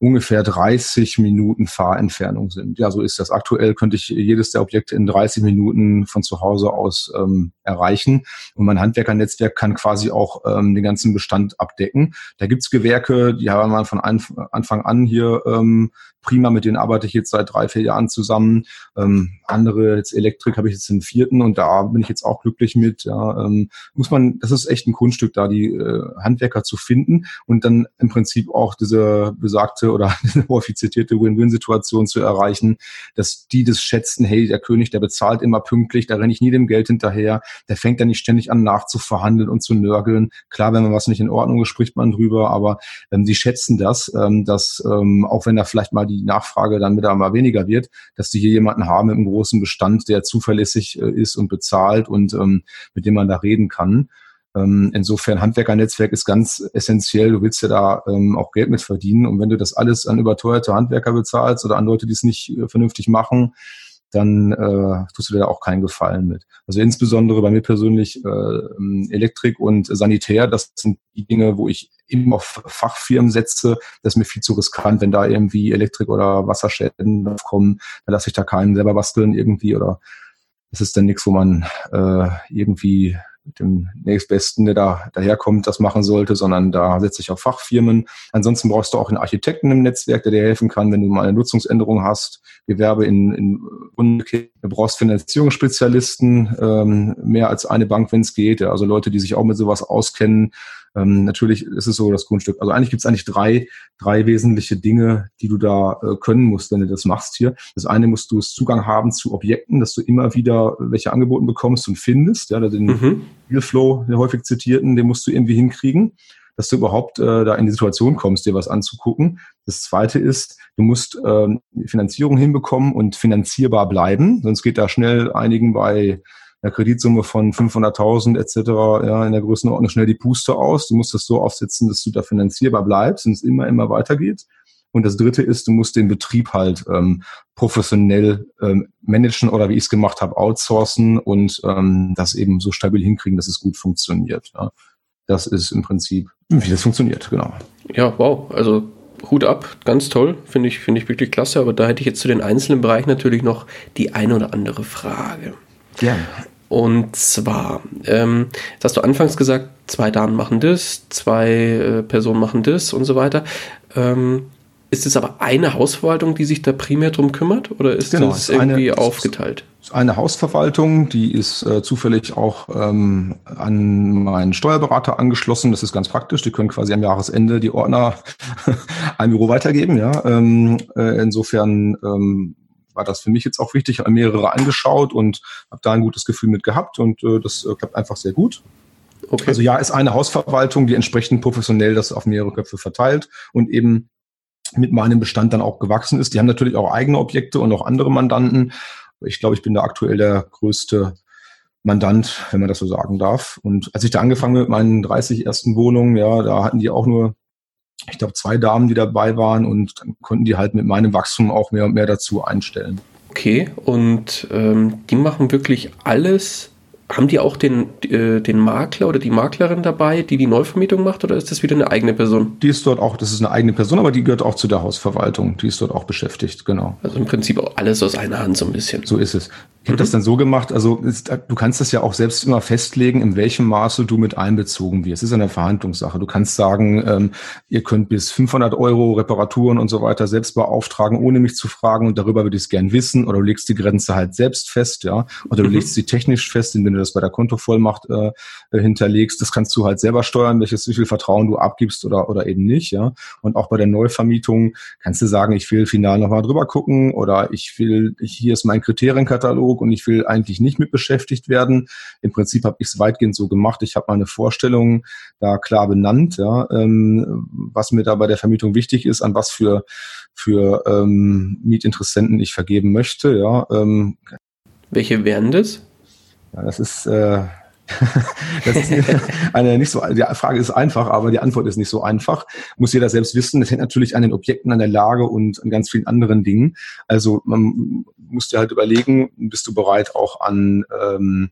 ungefähr 30 Minuten Fahrentfernung sind. Ja, so ist das. Aktuell könnte ich jedes der Objekte in 30 Minuten von zu Hause aus ähm, erreichen. Und mein Handwerkernetzwerk kann quasi auch ähm, den ganzen Bestand abdecken. Da gibt's Gewerke, die haben wir von Anfang an hier ähm, prima, mit denen arbeite ich jetzt seit drei, vier Jahren zusammen. Ähm, andere, jetzt Elektrik habe ich jetzt den vierten und da bin ich jetzt auch glücklich mit. Ja, ähm, muss man, das ist echt ein Kunststück, da die äh, Handwerker zu finden und dann im Prinzip auch diese besagte oder (laughs) diese häufig zitierte Win-Win-Situation zu erreichen, dass die das schätzen, hey, der König, der bezahlt immer pünktlich, da renne ich nie dem Geld hinterher, der fängt dann nicht ständig an nachzuverhandeln und zu nörgeln. Klar, wenn man was nicht in Ordnung ist, spricht man drüber, aber ähm, die schätzen das, ähm, dass ähm, auch wenn da vielleicht mal die Nachfrage dann wieder mal weniger wird, dass die hier jemanden haben im großen Bestand, der zuverlässig äh, ist und bezahlt und ähm, mit dem man da reden kann. Ähm, insofern Handwerkernetzwerk ist ganz essentiell. Du willst ja da ähm, auch Geld mit verdienen. Und wenn du das alles an überteuerte Handwerker bezahlst oder an Leute, die es nicht äh, vernünftig machen, dann äh, tust du dir da auch keinen Gefallen mit. Also insbesondere bei mir persönlich äh, ähm, Elektrik und Sanitär, das sind die Dinge, wo ich eben auf Fachfirmen setze. Das ist mir viel zu riskant, wenn da irgendwie Elektrik- oder Wasserschäden kommen, dann lasse ich da keinen selber basteln irgendwie oder das ist dann nichts, wo man äh, irgendwie dem nächstbesten, der da daherkommt, das machen sollte, sondern da setze ich auf Fachfirmen. Ansonsten brauchst du auch einen Architekten im Netzwerk, der dir helfen kann, wenn du mal eine Nutzungsänderung hast, Gewerbe in, in Du brauchst Finanzierungsspezialisten, ähm, mehr als eine Bank, wenn es geht. Also Leute, die sich auch mit sowas auskennen. Ähm, natürlich ist es so das Grundstück. Also eigentlich gibt es eigentlich drei, drei wesentliche Dinge, die du da äh, können musst, wenn du das machst hier. Das eine musst du Zugang haben zu Objekten, dass du immer wieder welche Angebote bekommst und findest. Ja, den mhm. Dealflow, der häufig zitierten, den musst du irgendwie hinkriegen dass du überhaupt äh, da in die Situation kommst, dir was anzugucken. Das zweite ist, du musst ähm, Finanzierung hinbekommen und finanzierbar bleiben, sonst geht da schnell einigen bei einer Kreditsumme von 500.000 etc. Ja, in der Größenordnung schnell die Puste aus. Du musst das so aufsetzen, dass du da finanzierbar bleibst und es immer, immer weitergeht. Und das Dritte ist, du musst den Betrieb halt ähm, professionell ähm, managen oder wie ich es gemacht habe, outsourcen und ähm, das eben so stabil hinkriegen, dass es gut funktioniert. Ja. Das ist im Prinzip, wie das funktioniert, genau. Ja, wow. Also Hut ab, ganz toll, finde ich, finde ich wirklich klasse. Aber da hätte ich jetzt zu den einzelnen Bereichen natürlich noch die eine oder andere Frage. Ja. Und zwar, ähm, jetzt hast du anfangs gesagt, zwei Damen machen das, zwei äh, Personen machen das und so weiter. Ähm, ist es aber eine Hausverwaltung, die sich da primär drum kümmert oder ist genau, das irgendwie eine, aufgeteilt? Eine Hausverwaltung, die ist äh, zufällig auch ähm, an meinen Steuerberater angeschlossen. Das ist ganz praktisch. Die können quasi am Jahresende die Ordner (laughs) ein Büro weitergeben. Ja, ähm, äh, insofern ähm, war das für mich jetzt auch wichtig. Ich habe mehrere angeschaut und habe da ein gutes Gefühl mit gehabt und äh, das äh, klappt einfach sehr gut. Okay. Also ja, ist eine Hausverwaltung, die entsprechend professionell das auf mehrere Köpfe verteilt und eben mit meinem Bestand dann auch gewachsen ist. Die haben natürlich auch eigene Objekte und auch andere Mandanten. Ich glaube, ich bin da aktuell der größte Mandant, wenn man das so sagen darf. Und als ich da angefangen mit meinen 30 ersten Wohnungen, ja, da hatten die auch nur, ich glaube, zwei Damen, die dabei waren und dann konnten die halt mit meinem Wachstum auch mehr und mehr dazu einstellen. Okay, und ähm, die machen wirklich alles haben die auch den, äh, den Makler oder die Maklerin dabei, die die Neuvermietung macht, oder ist das wieder eine eigene Person? Die ist dort auch, das ist eine eigene Person, aber die gehört auch zu der Hausverwaltung. Die ist dort auch beschäftigt, genau. Also im Prinzip auch alles aus einer Hand so ein bisschen. So ist es. Ich habe mhm. das dann so gemacht, also ist, du kannst das ja auch selbst immer festlegen, in welchem Maße du mit einbezogen wirst. Es ist eine Verhandlungssache. Du kannst sagen, ähm, ihr könnt bis 500 Euro Reparaturen und so weiter selbst beauftragen, ohne mich zu fragen und darüber würde ich es gern wissen oder du legst die Grenze halt selbst fest, ja, oder du mhm. legst sie technisch fest, indem du das bei der Kontovollmacht äh, äh, hinterlegst. Das kannst du halt selber steuern, welches, wie viel Vertrauen du abgibst oder, oder eben nicht, ja. Und auch bei der Neuvermietung kannst du sagen, ich will final nochmal drüber gucken oder ich will, hier ist mein Kriterienkatalog und ich will eigentlich nicht mit beschäftigt werden. Im Prinzip habe ich es weitgehend so gemacht. Ich habe meine Vorstellungen da klar benannt, ja, ähm, was mir da bei der Vermietung wichtig ist, an was für, für ähm, Mietinteressenten ich vergeben möchte. Ja, ähm. Welche wären das? Ja, das ist äh, (laughs) das ist eine nicht so, die Frage ist einfach, aber die Antwort ist nicht so einfach. Muss jeder selbst wissen. Das hängt natürlich an den Objekten, an der Lage und an ganz vielen anderen Dingen. Also man muss dir halt überlegen, bist du bereit auch an, ähm,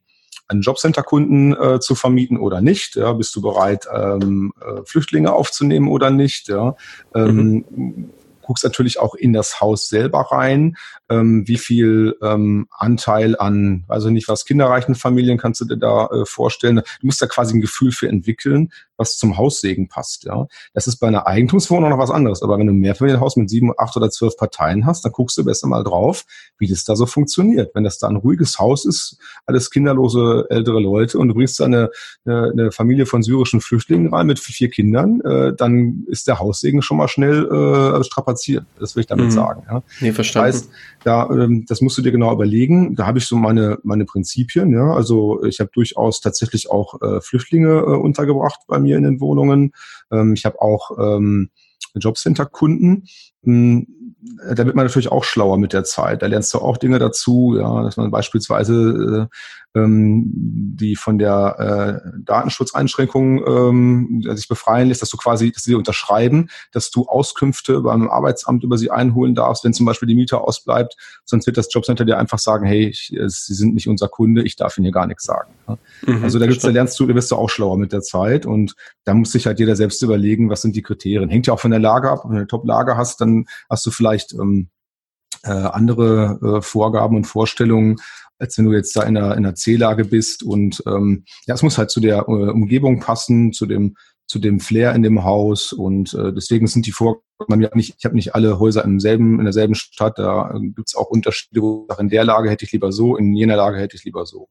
an Jobcenter-Kunden äh, zu vermieten oder nicht? Ja, bist du bereit, ähm, äh, Flüchtlinge aufzunehmen oder nicht? Ja, ähm, mhm guckst natürlich auch in das Haus selber rein, ähm, wie viel ähm, Anteil an, also nicht was kinderreichen Familien kannst du dir da äh, vorstellen. Du musst da quasi ein Gefühl für entwickeln, was zum Haussegen passt. Ja, das ist bei einer Eigentumswohnung noch was anderes. Aber wenn du ein Mehrfamilienhaus mit sieben, acht oder zwölf Parteien hast, dann guckst du besser mal drauf, wie das da so funktioniert. Wenn das da ein ruhiges Haus ist, alles kinderlose ältere Leute und du bringst da eine, eine, eine Familie von syrischen Flüchtlingen rein mit vier Kindern, äh, dann ist der Haussegen schon mal schnell äh, strapaziert. Das will ich damit mhm. sagen. Ja. Nee, verstanden. Das heißt, da, ähm, das musst du dir genau überlegen. Da habe ich so meine, meine Prinzipien. Ja. Also ich habe durchaus tatsächlich auch äh, Flüchtlinge äh, untergebracht bei mir in den Wohnungen. Ähm, ich habe auch ähm, Jobcenter-Kunden. Hm, da wird man natürlich auch schlauer mit der Zeit. Da lernst du auch Dinge dazu, ja, dass man beispielsweise äh, ähm, die von der äh, Datenschutzeinschränkung ähm, sich befreien lässt, dass du quasi, dass sie unterschreiben, dass du Auskünfte beim Arbeitsamt über sie einholen darfst, wenn zum Beispiel die Miete ausbleibt. Sonst wird das Jobcenter dir einfach sagen, hey, ich, sie sind nicht unser Kunde, ich darf ihnen hier gar nichts sagen. Ja. Mhm, also da, gibt's, da lernst du, da wirst du auch schlauer mit der Zeit und da muss sich halt jeder selbst überlegen, was sind die Kriterien. Hängt ja auch von der Lage ab. Wenn du eine Top-Lage hast, dann hast du vielleicht ähm, äh, andere äh, Vorgaben und Vorstellungen, als wenn du jetzt da in einer, in einer C-Lage bist. Und ähm, ja, es muss halt zu der äh, Umgebung passen, zu dem zu dem Flair in dem Haus und äh, deswegen sind die Vorgaben nicht, ich habe nicht alle Häuser im selben, in derselben Stadt, da äh, gibt's auch Unterschiede, wo in der Lage hätte ich lieber so, in jener Lage hätte ich lieber so.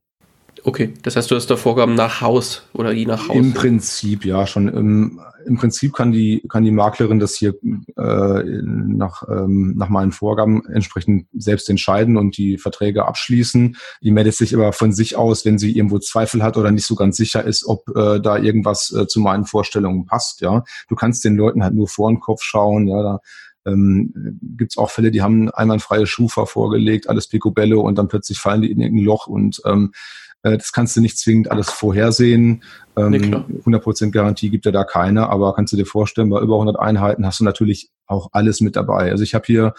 Okay, das heißt, du hast da Vorgaben nach Haus oder je nach Haus? Im Prinzip, ja, schon. Im, im Prinzip kann die, kann die Maklerin das hier äh, nach, ähm, nach meinen Vorgaben entsprechend selbst entscheiden und die Verträge abschließen. Die meldet sich aber von sich aus, wenn sie irgendwo Zweifel hat oder nicht so ganz sicher ist, ob äh, da irgendwas äh, zu meinen Vorstellungen passt. Ja, Du kannst den Leuten halt nur vor den Kopf schauen. Ja, da ähm, gibt auch Fälle, die haben einwandfreie Schufa vorgelegt, alles Picobello und dann plötzlich fallen die in irgendein Loch und ähm, äh, das kannst du nicht zwingend alles vorhersehen. Ähm, nee, 100% Garantie gibt ja da keine, aber kannst du dir vorstellen, bei über 100 Einheiten hast du natürlich auch alles mit dabei. Also ich habe hier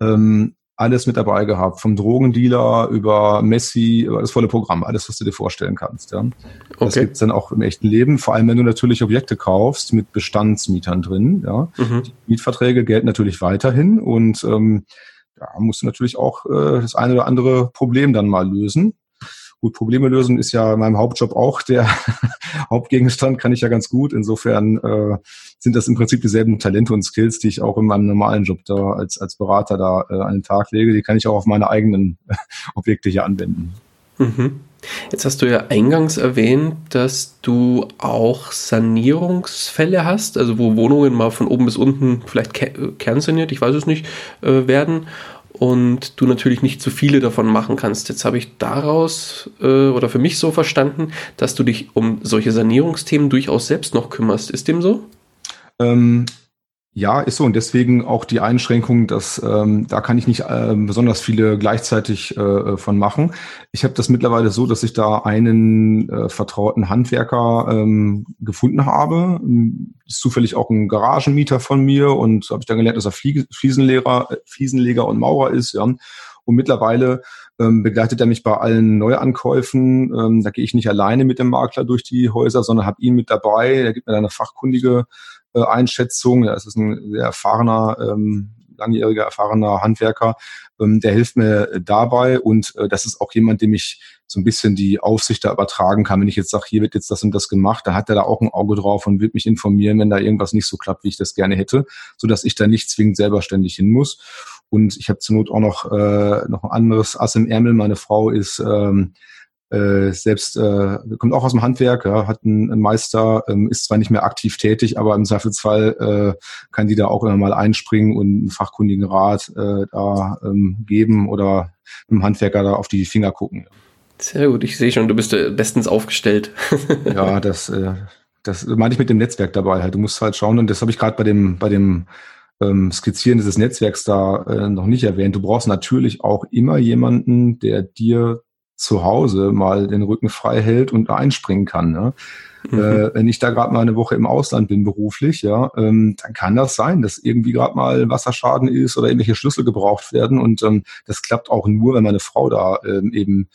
ähm, alles mit dabei gehabt, vom Drogendealer über Messi, über das volle Programm, alles, was du dir vorstellen kannst. Ja. Okay. Das gibt's dann auch im echten Leben, vor allem wenn du natürlich Objekte kaufst mit Bestandsmietern drin. Ja. Mhm. Die Mietverträge gelten natürlich weiterhin und ähm, da musst du natürlich auch äh, das eine oder andere Problem dann mal lösen. Gut, Probleme lösen ist ja in meinem Hauptjob auch der (laughs) Hauptgegenstand, kann ich ja ganz gut. Insofern äh, sind das im Prinzip dieselben Talente und Skills, die ich auch in meinem normalen Job da als, als Berater da äh, an den Tag lege. Die kann ich auch auf meine eigenen (laughs) Objekte hier anwenden. Mhm. Jetzt hast du ja eingangs erwähnt, dass du auch Sanierungsfälle hast, also wo Wohnungen mal von oben bis unten vielleicht kernsaniert, ich weiß es nicht, äh, werden und du natürlich nicht zu viele davon machen kannst. Jetzt habe ich daraus äh, oder für mich so verstanden, dass du dich um solche Sanierungsthemen durchaus selbst noch kümmerst. Ist dem so? Ähm, ja, ist so und deswegen auch die Einschränkung, dass ähm, da kann ich nicht äh, besonders viele gleichzeitig äh, von machen. Ich habe das mittlerweile so, dass ich da einen äh, vertrauten Handwerker ähm, gefunden habe. Ist zufällig auch ein Garagenmieter von mir und habe ich dann gelernt, dass er Flie Fliesenleger, äh, Fliesenleger und Maurer ist. Ja. Und mittlerweile ähm, begleitet er mich bei allen Neuankäufen. Ähm, da gehe ich nicht alleine mit dem Makler durch die Häuser, sondern habe ihn mit dabei. Er gibt mir eine fachkundige äh, Einschätzung. Ja, es ist ein sehr erfahrener, ähm, langjähriger, erfahrener Handwerker. Ähm, der hilft mir dabei und äh, das ist auch jemand, dem ich so ein bisschen die Aufsicht da übertragen kann. Wenn ich jetzt sage, hier wird jetzt das und das gemacht, da hat er da auch ein Auge drauf und wird mich informieren, wenn da irgendwas nicht so klappt, wie ich das gerne hätte, so dass ich da nicht zwingend selber ständig hin muss. Und ich habe zur Not auch noch, äh, noch ein anderes Ass im Ärmel. Meine Frau ist ähm, äh, selbst äh, kommt auch aus dem Handwerk, ja, hat einen, einen Meister, ähm, ist zwar nicht mehr aktiv tätig, aber im Zweifelsfall äh, kann die da auch immer mal einspringen und einen fachkundigen Rat äh, da ähm, geben oder einem Handwerker da auf die Finger gucken. Sehr gut, ich sehe schon, du bist äh, bestens aufgestellt. (laughs) ja, das, äh, das meine ich mit dem Netzwerk dabei. Halt. Du musst halt schauen, und das habe ich gerade bei dem, bei dem ähm, Skizzieren dieses Netzwerks da äh, noch nicht erwähnt. Du brauchst natürlich auch immer jemanden, der dir zu Hause mal den Rücken frei hält und einspringen kann. Ne? Mhm. Äh, wenn ich da gerade mal eine Woche im Ausland bin beruflich, ja, ähm, dann kann das sein, dass irgendwie gerade mal Wasserschaden ist oder irgendwelche Schlüssel gebraucht werden. Und ähm, das klappt auch nur, wenn meine Frau da ähm, eben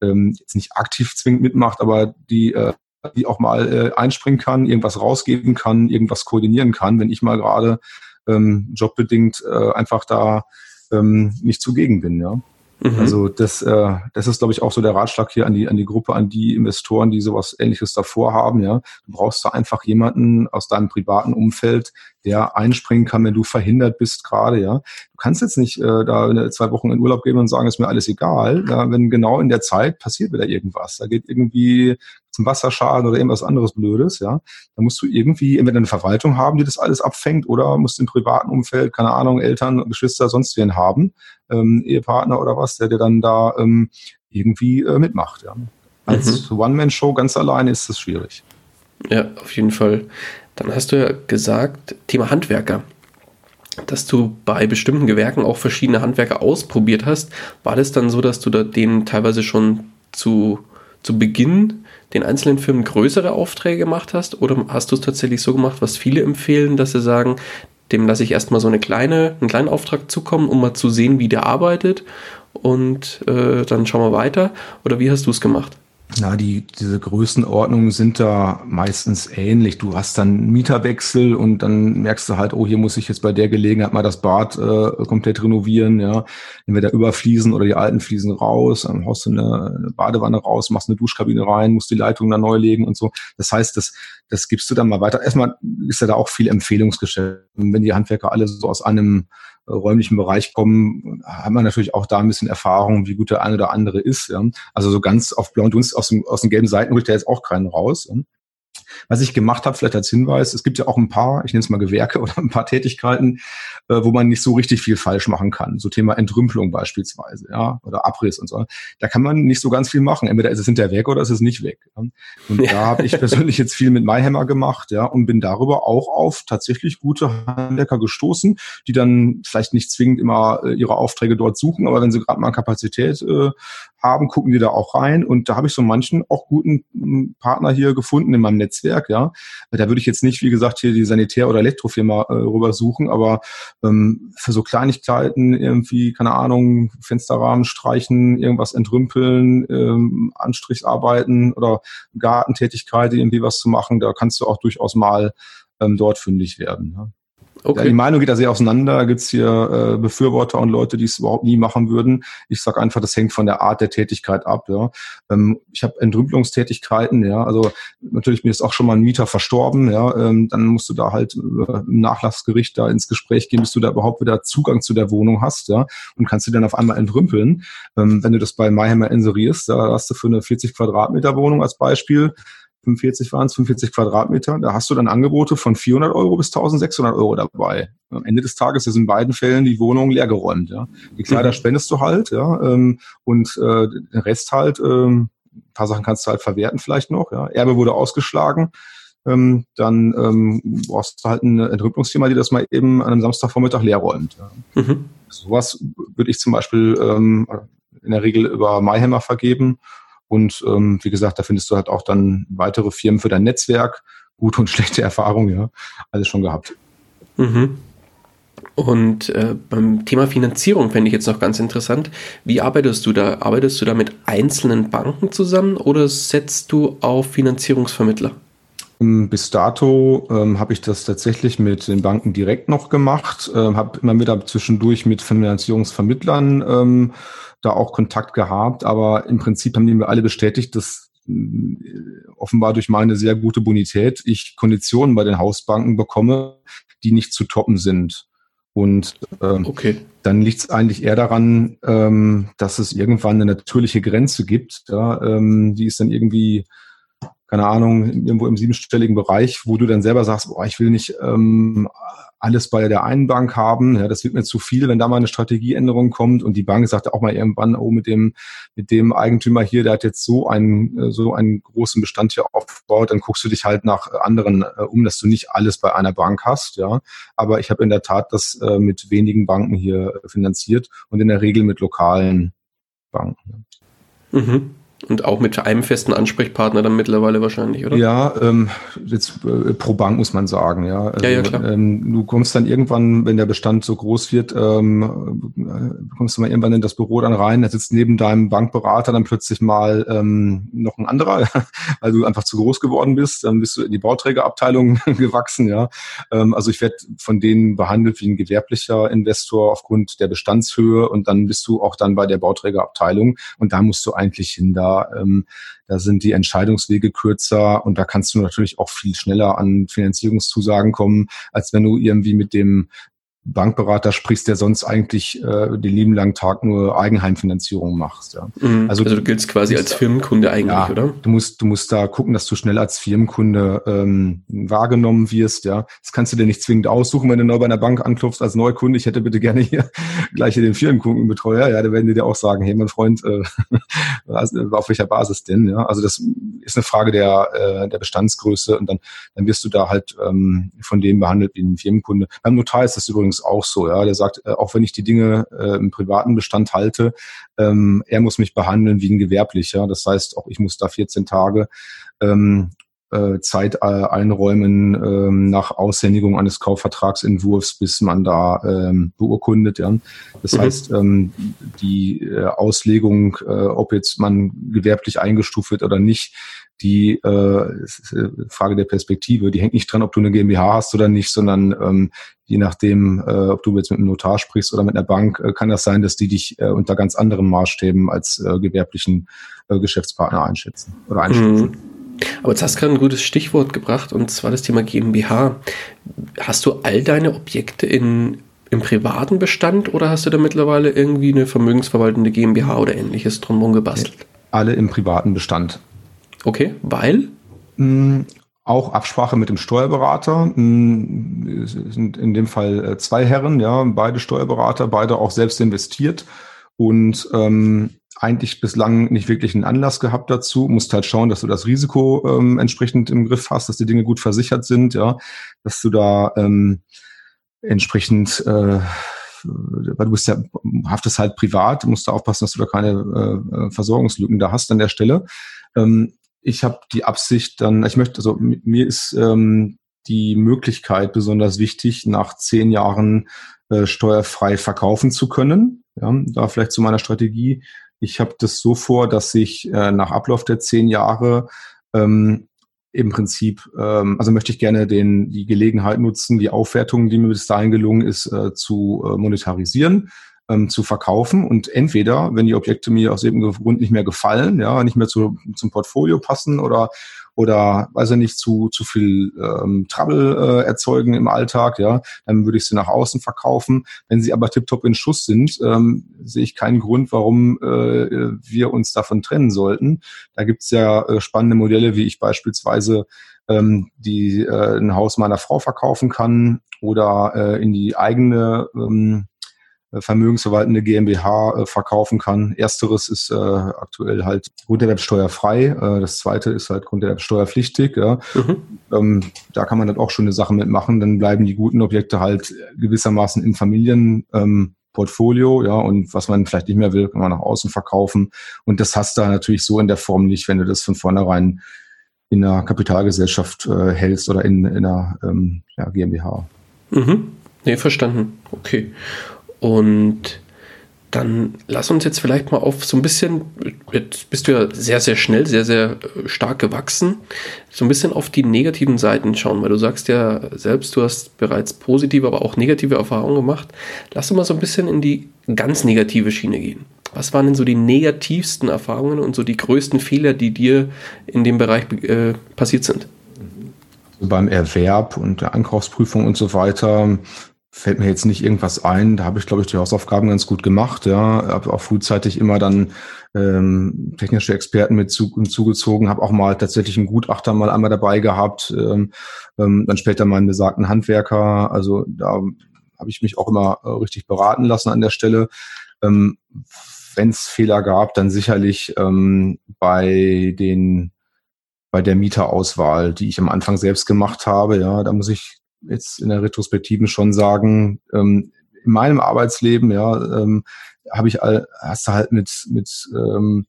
ähm, jetzt nicht aktiv zwingend mitmacht, aber die äh, die auch mal äh, einspringen kann, irgendwas rausgeben kann, irgendwas koordinieren kann, wenn ich mal gerade ähm, jobbedingt äh, einfach da ähm, nicht zugegen bin, ja. Mhm. Also das, äh, das ist, glaube ich, auch so der Ratschlag hier an die, an die Gruppe, an die Investoren, die sowas ähnliches davor haben. Ja, Du brauchst da einfach jemanden aus deinem privaten Umfeld, der einspringen kann, wenn du verhindert bist gerade. Ja, Du kannst jetzt nicht äh, da zwei Wochen in Urlaub gehen und sagen, ist mir alles egal, ja, wenn genau in der Zeit passiert wieder irgendwas. Da geht irgendwie zum Wasserschaden oder irgendwas anderes Blödes, ja, dann musst du irgendwie entweder eine Verwaltung haben, die das alles abfängt, oder musst im privaten Umfeld, keine Ahnung, Eltern, Geschwister, sonst wen haben, ähm, Ehepartner oder was, der dir dann da ähm, irgendwie äh, mitmacht, ja. Als mhm. One-Man-Show ganz alleine ist das schwierig. Ja, auf jeden Fall. Dann hast du ja gesagt, Thema Handwerker dass du bei bestimmten Gewerken auch verschiedene Handwerker ausprobiert hast. War das dann so, dass du da denen teilweise schon zu, zu Beginn den einzelnen Firmen größere Aufträge gemacht hast? Oder hast du es tatsächlich so gemacht, was viele empfehlen, dass sie sagen, dem lasse ich erstmal so eine kleine, einen kleinen Auftrag zukommen, um mal zu sehen, wie der arbeitet und äh, dann schauen wir weiter? Oder wie hast du es gemacht? Na, die, diese Größenordnungen sind da meistens ähnlich. Du hast dann Mieterwechsel und dann merkst du halt, oh, hier muss ich jetzt bei der Gelegenheit mal das Bad äh, komplett renovieren, ja. Entweder überfliesen oder die alten Fliesen raus, dann haust du eine, eine Badewanne raus, machst eine Duschkabine rein, musst die Leitung dann neu legen und so. Das heißt, das, das gibst du dann mal weiter. Erstmal ist ja da auch viel Empfehlungsgeschäft. Wenn die Handwerker alle so aus einem räumlichen Bereich kommen, haben wir natürlich auch da ein bisschen Erfahrung, wie gut der eine oder andere ist. Ja. Also so ganz auf blauen Dunst aus, dem, aus den gelben Seiten holt der jetzt auch keinen raus. Ja. Was ich gemacht habe, vielleicht als Hinweis, es gibt ja auch ein paar, ich nenne es mal Gewerke (laughs) oder ein paar Tätigkeiten, äh, wo man nicht so richtig viel falsch machen kann. So Thema Entrümpelung beispielsweise, ja, oder Abriss und so. Da kann man nicht so ganz viel machen. Entweder ist es hinterher weg oder ist es nicht weg. Ja? Und ja. da (laughs) habe ich persönlich jetzt viel mit MyHammer gemacht, ja, und bin darüber auch auf tatsächlich gute Handwerker gestoßen, die dann vielleicht nicht zwingend immer äh, ihre Aufträge dort suchen, aber wenn sie gerade mal Kapazität äh, haben, gucken die da auch rein. Und da habe ich so manchen auch guten hm, Partner hier gefunden in meinem Netzwerk, ja. Da würde ich jetzt nicht, wie gesagt, hier die Sanitär- oder Elektrofirma äh, rüber suchen, aber ähm, für so Kleinigkeiten irgendwie, keine Ahnung, Fensterrahmen streichen, irgendwas entrümpeln, ähm, Anstricharbeiten oder Gartentätigkeit, irgendwie was zu machen, da kannst du auch durchaus mal ähm, dort fündig werden. Ja. Okay. Die Meinung geht da sehr auseinander. Da gibt's hier äh, Befürworter und Leute, die es überhaupt nie machen würden. Ich sage einfach, das hängt von der Art der Tätigkeit ab. Ja. Ähm, ich habe Entrümpelungstätigkeiten, ja. Also natürlich mir ist auch schon mal ein Mieter verstorben, ja. Ähm, dann musst du da halt äh, im Nachlassgericht da ins Gespräch gehen, bis du da überhaupt wieder Zugang zu der Wohnung hast, ja. Und kannst du dann auf einmal entrümpeln. Ähm, wenn du das bei MyHammer inserierst, da hast du für eine 40 Quadratmeter Wohnung als Beispiel 45 waren es, 45 Quadratmeter. Da hast du dann Angebote von 400 Euro bis 1600 Euro dabei. Am Ende des Tages ist in beiden Fällen die Wohnung leergeräumt. Ja. Die Kleider mhm. spendest du halt, ja, ähm, und äh, den Rest halt, ähm, ein paar Sachen kannst du halt verwerten vielleicht noch. Ja. Erbe wurde ausgeschlagen. Ähm, dann ähm, brauchst du halt eine Entrümpelungsfirma, die das mal eben an einem Samstagvormittag leer räumt. Ja. Mhm. Sowas würde ich zum Beispiel ähm, in der Regel über MyHammer vergeben und ähm, wie gesagt, da findest du halt auch dann weitere Firmen für dein Netzwerk. Gute und (laughs) schlechte Erfahrungen, ja. Alles schon gehabt. Mhm. Und äh, beim Thema Finanzierung fände ich jetzt noch ganz interessant. Wie arbeitest du da? Arbeitest du da mit einzelnen Banken zusammen oder setzt du auf Finanzierungsvermittler? Ähm, bis dato ähm, habe ich das tatsächlich mit den Banken direkt noch gemacht, ähm, habe immer wieder zwischendurch mit Finanzierungsvermittlern ähm, da auch Kontakt gehabt, aber im Prinzip haben die mir alle bestätigt, dass äh, offenbar durch meine sehr gute Bonität ich Konditionen bei den Hausbanken bekomme, die nicht zu toppen sind. Und ähm, okay. dann liegt es eigentlich eher daran, ähm, dass es irgendwann eine natürliche Grenze gibt. Ja, ähm, die ist dann irgendwie, keine Ahnung, irgendwo im siebenstelligen Bereich, wo du dann selber sagst, boah, ich will nicht ähm, alles bei der einen Bank haben. Ja, das wird mir zu viel, wenn da mal eine Strategieänderung kommt und die Bank sagt auch mal irgendwann, oh, mit dem, mit dem Eigentümer hier, der hat jetzt so einen, äh, so einen großen Bestand hier aufgebaut, dann guckst du dich halt nach anderen äh, um, dass du nicht alles bei einer Bank hast, ja. Aber ich habe in der Tat das äh, mit wenigen Banken hier finanziert und in der Regel mit lokalen Banken. Mhm. Und auch mit einem festen Ansprechpartner dann mittlerweile wahrscheinlich, oder? Ja, ähm, jetzt äh, pro Bank muss man sagen, ja. Also, ja, ja klar. Ähm, du kommst dann irgendwann, wenn der Bestand so groß wird, ähm, äh, kommst du mal irgendwann in das Büro dann rein, da sitzt neben deinem Bankberater dann plötzlich mal ähm, noch ein anderer, (laughs) weil du einfach zu groß geworden bist, dann bist du in die Bauträgerabteilung (laughs) gewachsen, ja. Ähm, also ich werde von denen behandelt wie ein gewerblicher Investor aufgrund der Bestandshöhe und dann bist du auch dann bei der Bauträgerabteilung und da musst du eigentlich hin. Da ähm, da sind die Entscheidungswege kürzer und da kannst du natürlich auch viel schneller an Finanzierungszusagen kommen, als wenn du irgendwie mit dem Bankberater sprichst, der sonst eigentlich äh, den lieben langen Tag nur Eigenheimfinanzierung machst. Ja. Mhm. Also, also, du giltst quasi als Firmenkunde eigentlich, ja, oder? Du musst, du musst da gucken, dass du schnell als Firmenkunde ähm, wahrgenommen wirst. Ja, das kannst du dir nicht zwingend aussuchen, wenn du neu bei einer Bank anklopfst als Neukunde. Ich hätte bitte gerne hier (laughs) gleich hier den Firmenkundenbetreuer. Ja, da werden die dir auch sagen, hey, mein Freund, (laughs) äh, auf welcher Basis denn? Ja, also das ist eine Frage der äh, der Bestandsgröße und dann dann wirst du da halt ähm, von dem behandelt wie ein Firmenkunde. Beim Notar ist das übrigens übrigens auch so. Ja, der sagt, äh, auch wenn ich die Dinge äh, im privaten Bestand halte, ähm, er muss mich behandeln wie ein Gewerblicher. Das heißt, auch ich muss da 14 Tage ähm, äh, Zeit äh, einräumen ähm, nach Aushändigung eines Kaufvertragsentwurfs, bis man da ähm, beurkundet. Ja. Das mhm. heißt, ähm, die äh, Auslegung, äh, ob jetzt man gewerblich eingestuft wird oder nicht, die äh, äh, Frage der Perspektive, die hängt nicht dran, ob du eine GmbH hast oder nicht, sondern ähm, je nachdem, äh, ob du jetzt mit einem Notar sprichst oder mit einer Bank, äh, kann das sein, dass die dich äh, unter ganz anderen Maßstäben als äh, gewerblichen äh, Geschäftspartner einschätzen oder einstufen. Mhm. Aber jetzt hast du gerade ein gutes Stichwort gebracht und zwar das Thema GmbH. Hast du all deine Objekte in, im privaten Bestand oder hast du da mittlerweile irgendwie eine vermögensverwaltende GmbH oder ähnliches drumherum gebastelt? Alle im privaten Bestand. Okay, weil? Mm, auch Absprache mit dem Steuerberater. Mm, es sind in dem Fall äh, zwei Herren, ja, beide Steuerberater, beide auch selbst investiert und ähm, eigentlich bislang nicht wirklich einen Anlass gehabt dazu. Musst halt schauen, dass du das Risiko ähm, entsprechend im Griff hast, dass die Dinge gut versichert sind, ja, dass du da ähm, entsprechend äh, weil du bist ja, haftest halt privat, musst da aufpassen, dass du da keine äh, Versorgungslücken da hast an der Stelle. Ähm, ich habe die Absicht dann, ich möchte, also mir ist ähm, die Möglichkeit besonders wichtig, nach zehn Jahren äh, steuerfrei verkaufen zu können. Ja, da vielleicht zu meiner Strategie. Ich habe das so vor, dass ich äh, nach Ablauf der zehn Jahre ähm, im Prinzip, ähm, also möchte ich gerne den, die Gelegenheit nutzen, die Aufwertung, die mir bis dahin gelungen ist, äh, zu äh, monetarisieren ähm, zu verkaufen und entweder, wenn die Objekte mir aus irgendeinem Grund nicht mehr gefallen, ja, nicht mehr zu, zum Portfolio passen oder oder weiß ich nicht zu zu viel ähm, Trouble äh, erzeugen im Alltag, ja, dann würde ich sie nach außen verkaufen. Wenn sie aber tiptop in Schuss sind, ähm, sehe ich keinen Grund, warum äh, wir uns davon trennen sollten. Da gibt's ja äh, spannende Modelle, wie ich beispielsweise ähm, die äh, ein Haus meiner Frau verkaufen kann oder äh, in die eigene ähm, äh, vermögensverwaltende GmbH äh, verkaufen kann. Ersteres ist äh, aktuell halt grunderwerbsteuerfrei, äh, das zweite ist halt grunderwerbsteuerpflichtig. Ja. Mhm. Ähm, da kann man dann auch schöne Sachen mitmachen. Dann bleiben die guten Objekte halt gewissermaßen im Familienportfolio, ähm, ja, und was man vielleicht nicht mehr will, kann man nach außen verkaufen. Und das hast du natürlich so in der Form nicht, wenn du das von vornherein in einer Kapitalgesellschaft äh, hältst oder in, in einer ähm, ja, GmbH. Mhm. Nee, verstanden. Okay. Und dann lass uns jetzt vielleicht mal auf so ein bisschen, jetzt bist du ja sehr, sehr schnell, sehr, sehr äh, stark gewachsen, so ein bisschen auf die negativen Seiten schauen, weil du sagst ja selbst, du hast bereits positive, aber auch negative Erfahrungen gemacht. Lass uns mal so ein bisschen in die ganz negative Schiene gehen. Was waren denn so die negativsten Erfahrungen und so die größten Fehler, die dir in dem Bereich äh, passiert sind? Beim Erwerb und der Ankaufsprüfung und so weiter fällt mir jetzt nicht irgendwas ein. Da habe ich, glaube ich, die Hausaufgaben ganz gut gemacht. Ja, habe auch frühzeitig immer dann ähm, technische Experten mit zu, zugezogen, habe auch mal tatsächlich einen Gutachter mal einmal dabei gehabt, ähm, ähm, dann später meinen besagten Handwerker. Also da habe ich mich auch immer äh, richtig beraten lassen an der Stelle. Ähm, Wenn es Fehler gab, dann sicherlich ähm, bei den bei der Mieterauswahl, die ich am Anfang selbst gemacht habe. Ja, da muss ich jetzt in der Retrospektiven schon sagen, ähm, in meinem Arbeitsleben, ja, ähm, habe ich all, hast du halt mit, mit, ähm,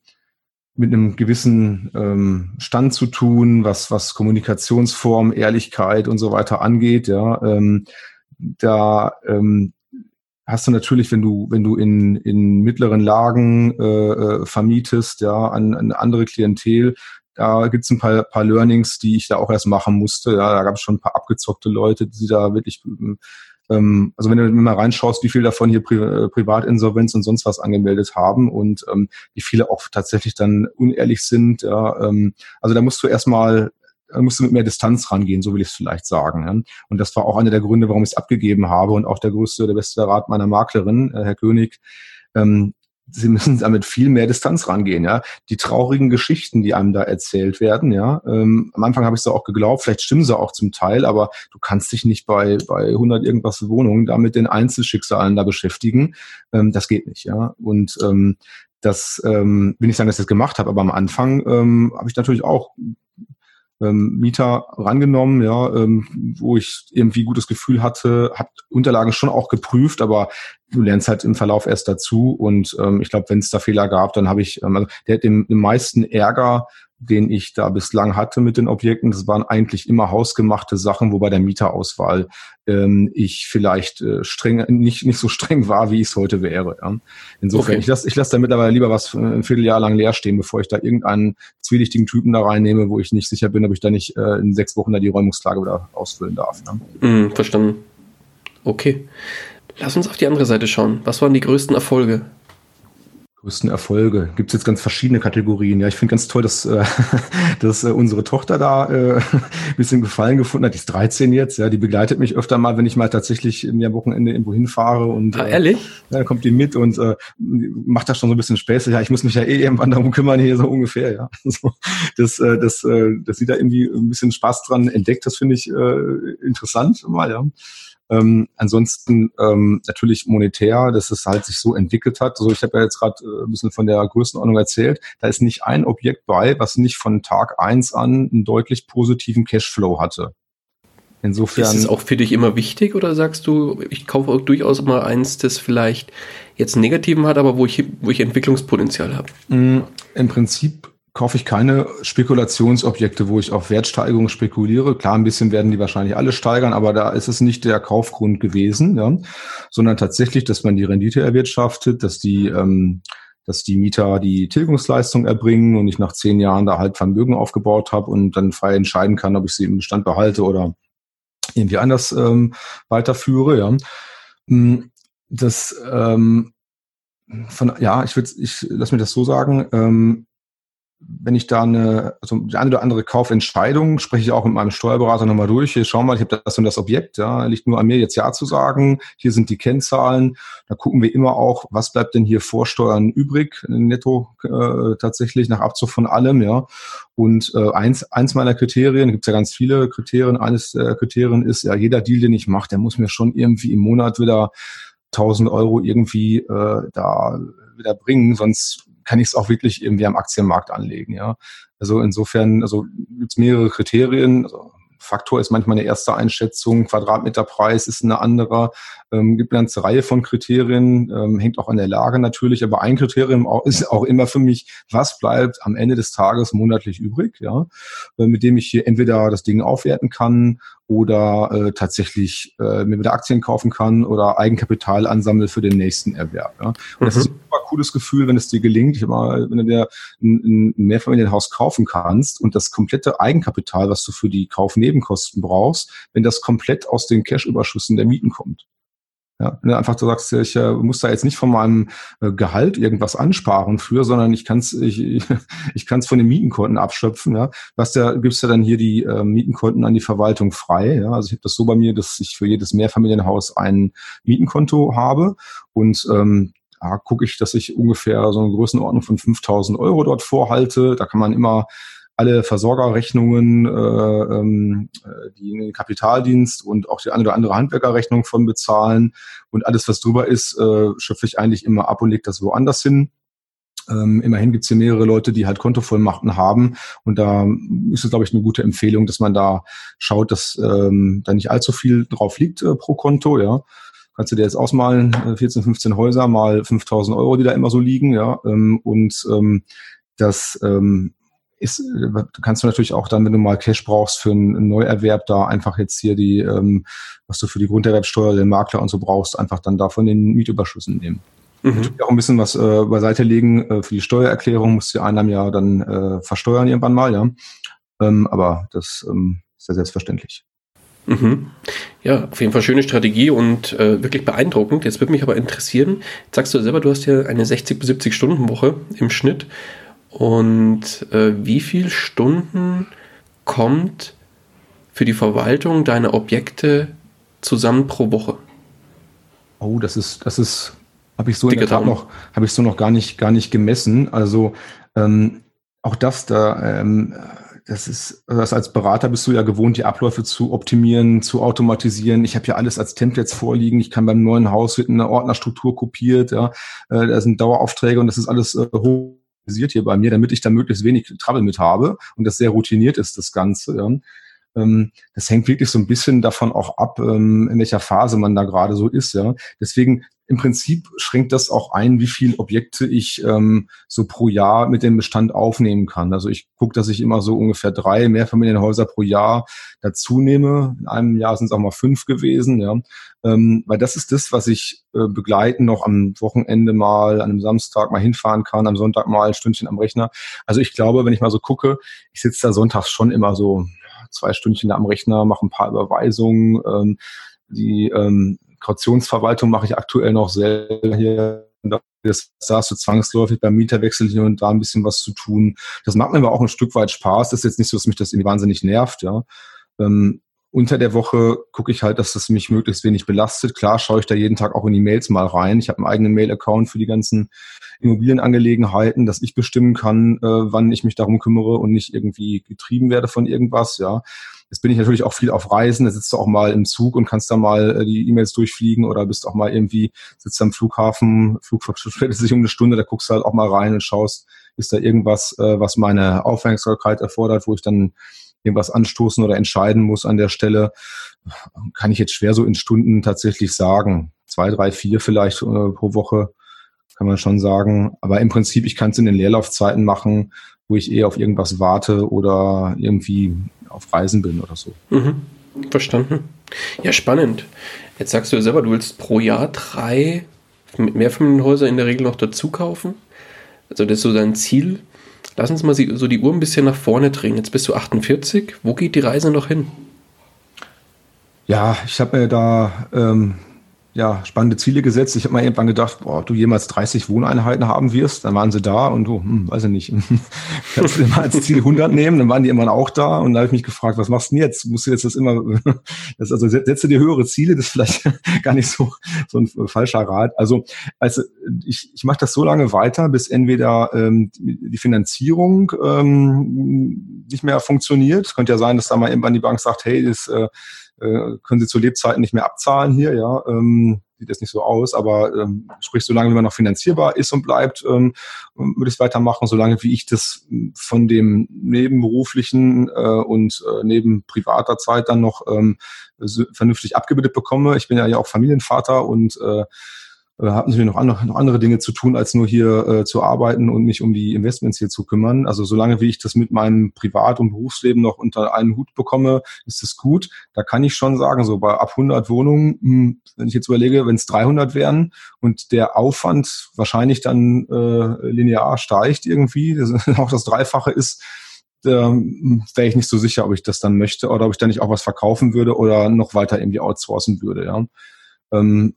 mit einem gewissen ähm, Stand zu tun, was, was Kommunikationsform, Ehrlichkeit und so weiter angeht, ja. Ähm, da ähm, hast du natürlich, wenn du, wenn du in, in mittleren Lagen äh, äh vermietest, ja, an, an andere Klientel, da gibt's ein paar, paar Learnings, die ich da auch erst machen musste. Ja, da gab es schon ein paar abgezockte Leute, die da wirklich ähm, also wenn du mal reinschaust, wie viel davon hier Pri äh, Privatinsolvenz und sonst was angemeldet haben und ähm, wie viele auch tatsächlich dann unehrlich sind. Ja, ähm, also da musst du erstmal da musst du mit mehr Distanz rangehen, so will ich es vielleicht sagen. Ja. Und das war auch einer der Gründe, warum ich es abgegeben habe und auch der größte, der beste Rat meiner Maklerin, äh, Herr König, ähm, sie müssen damit viel mehr Distanz rangehen, ja. Die traurigen Geschichten, die einem da erzählt werden, ja. Ähm, am Anfang habe ich es auch geglaubt, vielleicht stimmen sie auch zum Teil, aber du kannst dich nicht bei, bei 100 irgendwas Wohnungen da mit den Einzelschicksalen da beschäftigen. Ähm, das geht nicht, ja. Und ähm, das ähm, will ich sagen, dass ich das gemacht habe, aber am Anfang ähm, habe ich natürlich auch ähm, Mieter rangenommen, ja, ähm, wo ich irgendwie gutes Gefühl hatte, habe Unterlagen schon auch geprüft, aber du lernst halt im Verlauf erst dazu. Und ähm, ich glaube, wenn es da Fehler gab, dann habe ich, ähm, also der den, den meisten Ärger den ich da bislang hatte mit den Objekten, das waren eigentlich immer hausgemachte Sachen, wobei der Mieterauswahl ähm, ich vielleicht äh, streng, nicht, nicht so streng war, wie es heute wäre. Ja. Insofern, okay. ich lasse ich lass da mittlerweile lieber was ein Vierteljahr lang leer stehen, bevor ich da irgendeinen zwielichtigen Typen da reinnehme, wo ich nicht sicher bin, ob ich da nicht äh, in sechs Wochen da die Räumungsklage wieder ausfüllen darf. Ja. Mm, verstanden. Okay. Lass uns auf die andere Seite schauen. Was waren die größten Erfolge Größten Erfolge. Gibt es jetzt ganz verschiedene Kategorien. Ja, ich finde ganz toll, dass, äh, (laughs) dass äh, unsere Tochter da äh, ein (laughs) bisschen Gefallen gefunden hat. Die ist 13 jetzt, ja, die begleitet mich öfter mal, wenn ich mal tatsächlich im Wochenende irgendwo hinfahre und ah, ehrlich? Äh, dann kommt die mit und äh, macht das schon so ein bisschen Späßig. Ja, ich muss mich ja eh irgendwann darum kümmern, hier so ungefähr, ja. (laughs) So, das, äh, das, äh, dass sie da irgendwie ein bisschen Spaß dran entdeckt, das finde ich äh, interessant mal, ja. Ähm, ansonsten ähm, natürlich monetär, dass es halt sich so entwickelt hat. Also ich habe ja jetzt gerade äh, ein bisschen von der Größenordnung erzählt. Da ist nicht ein Objekt bei, was nicht von Tag eins an einen deutlich positiven Cashflow hatte. Insofern. Ist es auch für dich immer wichtig oder sagst du, ich kaufe auch durchaus mal eins, das vielleicht jetzt einen negativen hat, aber wo ich, wo ich Entwicklungspotenzial habe? Mm, Im Prinzip kaufe ich keine Spekulationsobjekte, wo ich auf Wertsteigerungen spekuliere. Klar, ein bisschen werden die wahrscheinlich alle steigern, aber da ist es nicht der Kaufgrund gewesen, ja, sondern tatsächlich, dass man die Rendite erwirtschaftet, dass die, ähm, dass die Mieter die Tilgungsleistung erbringen und ich nach zehn Jahren da halt Vermögen aufgebaut habe und dann frei entscheiden kann, ob ich sie im Bestand behalte oder irgendwie anders ähm, weiterführe. Ja. Hm, das ähm, von, ja, ich würde, ich lass mir das so sagen. Ähm, wenn ich da eine, also die eine oder andere Kaufentscheidung, spreche ich auch mit meinem Steuerberater nochmal durch. Hier schau mal, ich habe das und das Objekt, ja, liegt nur an mir jetzt Ja zu sagen. Hier sind die Kennzahlen. Da gucken wir immer auch, was bleibt denn hier vor Steuern übrig, netto äh, tatsächlich nach Abzug von allem, ja. Und äh, eins, eins meiner Kriterien, gibt es ja ganz viele Kriterien, eines der Kriterien ist, ja, jeder Deal, den ich mache, der muss mir schon irgendwie im Monat wieder 1000 Euro irgendwie äh, da wieder bringen, sonst kann ich es auch wirklich irgendwie am Aktienmarkt anlegen. Ja, also insofern, also gibt es mehrere Kriterien. Also Faktor ist manchmal eine erste Einschätzung, Quadratmeterpreis ist eine andere. Ähm, gibt eine ganze Reihe von Kriterien, ähm, hängt auch an der Lage natürlich, aber ein Kriterium ist auch immer für mich, was bleibt am Ende des Tages monatlich übrig, ja, äh, mit dem ich hier entweder das Ding aufwerten kann oder äh, tatsächlich äh, mir wieder Aktien kaufen kann oder Eigenkapital ansammle für den nächsten Erwerb. Ja. Und mhm. das ist ein super cooles Gefühl, wenn es dir gelingt, ich mal, wenn du dir ein, ein Mehrfamilienhaus kaufen kannst und das komplette Eigenkapital, was du für die Kaufnebenkosten brauchst, wenn das komplett aus den Cash-Überschüssen der Mieten kommt. Ja, wenn du einfach du sagst, ich äh, muss da jetzt nicht von meinem äh, Gehalt irgendwas ansparen für, sondern ich kann es ich, (laughs) ich kann's von den Mietenkonten abschöpfen. Ja. Was da gibst ja dann hier die äh, Mietenkonten an die Verwaltung frei. Ja. Also ich habe das so bei mir, dass ich für jedes Mehrfamilienhaus ein Mietenkonto habe und ähm, da gucke ich, dass ich ungefähr so eine Größenordnung von 5000 Euro dort vorhalte. Da kann man immer alle Versorgerrechnungen, äh, ähm, äh, die in den Kapitaldienst und auch die eine oder andere Handwerkerrechnung von bezahlen. Und alles, was drüber ist, äh, schöpfe ich eigentlich immer ab und lege das woanders hin. Ähm, immerhin gibt es hier mehrere Leute, die halt Kontovollmachten haben. Und da ist es, glaube ich, eine gute Empfehlung, dass man da schaut, dass ähm, da nicht allzu viel drauf liegt äh, pro Konto. Ja, Kannst du dir jetzt ausmalen, 14, äh, 15 Häuser mal 5000 Euro, die da immer so liegen. Ja, ähm, und ähm, das ähm, ist, kannst du natürlich auch dann, wenn du mal Cash brauchst für einen Neuerwerb, da einfach jetzt hier die, ähm, was du für die Grunderwerbsteuer, den Makler und so brauchst, einfach dann davon den Mietüberschüssen nehmen. Mhm. Auch ein bisschen was äh, beiseite legen äh, für die Steuererklärung, musst du die Einnahmen ja dann äh, versteuern irgendwann mal, ja. Ähm, aber das ähm, ist ja selbstverständlich. Mhm. Ja, auf jeden Fall schöne Strategie und äh, wirklich beeindruckend. Jetzt würde mich aber interessieren, jetzt sagst du selber, du hast ja eine 60 bis 70 Stunden Woche im Schnitt. Und äh, wie viele Stunden kommt für die Verwaltung deiner Objekte zusammen pro Woche? Oh, das ist, das ist, habe ich so in der Tat noch, habe ich so noch gar nicht, gar nicht gemessen. Also ähm, auch das da, ähm, das ist, das als Berater bist du ja gewohnt, die Abläufe zu optimieren, zu automatisieren. Ich habe ja alles als Templates vorliegen. Ich kann beim neuen Haus wird eine Ordnerstruktur kopiert, ja, äh, da sind Daueraufträge und das ist alles äh, hoch hier bei mir, damit ich da möglichst wenig Trouble mit habe und das sehr routiniert ist, das Ganze. Ja. Ähm, das hängt wirklich so ein bisschen davon auch ab, ähm, in welcher Phase man da gerade so ist. Ja. Deswegen im Prinzip schränkt das auch ein, wie viele Objekte ich ähm, so pro Jahr mit dem Bestand aufnehmen kann. Also ich gucke, dass ich immer so ungefähr drei Mehrfamilienhäuser pro Jahr dazu nehme. In einem Jahr sind es auch mal fünf gewesen, ja. Ähm, weil das ist das, was ich äh, begleiten noch am Wochenende mal, an einem Samstag mal hinfahren kann, am Sonntag mal ein Stündchen am Rechner. Also ich glaube, wenn ich mal so gucke, ich sitze da sonntags schon immer so zwei Stündchen da am Rechner, mache ein paar Überweisungen, ähm, die ähm, Kautionsverwaltung mache ich aktuell noch selber hier. Das, da hast du zwangsläufig beim Mieterwechsel hier und da ein bisschen was zu tun. Das macht mir aber auch ein Stück weit Spaß. Das ist jetzt nicht so, dass mich das irgendwie wahnsinnig nervt, ja. Ähm, unter der Woche gucke ich halt, dass das mich möglichst wenig belastet. Klar schaue ich da jeden Tag auch in die Mails mal rein. Ich habe einen eigenen Mail-Account für die ganzen Immobilienangelegenheiten, dass ich bestimmen kann, äh, wann ich mich darum kümmere und nicht irgendwie getrieben werde von irgendwas, ja. Jetzt bin ich natürlich auch viel auf Reisen, da sitzt du auch mal im Zug und kannst da mal äh, die E-Mails durchfliegen oder bist auch mal irgendwie, sitzt am Flughafen, (laughs) Flug sich um eine Stunde, da guckst du halt auch mal rein und schaust, ist da irgendwas, äh, was meine Aufmerksamkeit erfordert, wo ich dann irgendwas anstoßen oder entscheiden muss an der Stelle, kann ich jetzt schwer so in Stunden tatsächlich sagen. Zwei, drei, vier vielleicht äh, pro Woche kann man schon sagen. Aber im Prinzip, ich kann es in den Leerlaufzeiten machen, wo ich eher auf irgendwas warte oder irgendwie auf Reisen bin oder so. Mhm. Verstanden. Ja, spannend. Jetzt sagst du ja selber, du willst pro Jahr drei Mehrfamilienhäuser in der Regel noch dazu kaufen. Also das ist so dein Ziel. Lass uns mal so die Uhr ein bisschen nach vorne drehen. Jetzt bist du 48. Wo geht die Reise noch hin? Ja, ich habe mir da ähm, ja, spannende Ziele gesetzt. Ich habe mal irgendwann gedacht, boah, du jemals 30 Wohneinheiten haben wirst, dann waren sie da und du, hm, weiß ich nicht, kannst du mal als Ziel 100 nehmen, dann waren die immer auch da und da habe ich mich gefragt, was machst du denn jetzt? Musst du jetzt das immer, (laughs) das, also setze dir höhere Ziele, das ist vielleicht (laughs) gar nicht so, so ein falscher Rat. Also, also ich, ich mache das so lange weiter, bis entweder ähm, die Finanzierung ähm, nicht mehr funktioniert. Könnte ja sein, dass da mal irgendwann die Bank sagt, hey, das äh, äh, können sie zu Lebzeiten nicht mehr abzahlen hier, ja. Ähm, sieht das nicht so aus, aber ähm, sprich, solange man noch finanzierbar ist und bleibt, ähm, würde ich es weitermachen, solange wie ich das von dem nebenberuflichen äh, und äh, neben privater Zeit dann noch ähm, vernünftig abgebildet bekomme. Ich bin ja ja auch Familienvater und äh, äh, habe natürlich noch andere, noch andere Dinge zu tun, als nur hier äh, zu arbeiten und mich um die Investments hier zu kümmern. Also solange wie ich das mit meinem Privat- und Berufsleben noch unter einen Hut bekomme, ist es gut. Da kann ich schon sagen, so bei ab 100 Wohnungen, mh, hm, wenn ich jetzt überlege, wenn es 300 wären und der Aufwand wahrscheinlich dann äh, linear steigt irgendwie, das (laughs) auch das Dreifache ist, ähm, wäre ich nicht so sicher, ob ich das dann möchte oder ob ich dann nicht auch was verkaufen würde oder noch weiter irgendwie outsourcen würde. Ja. Ähm,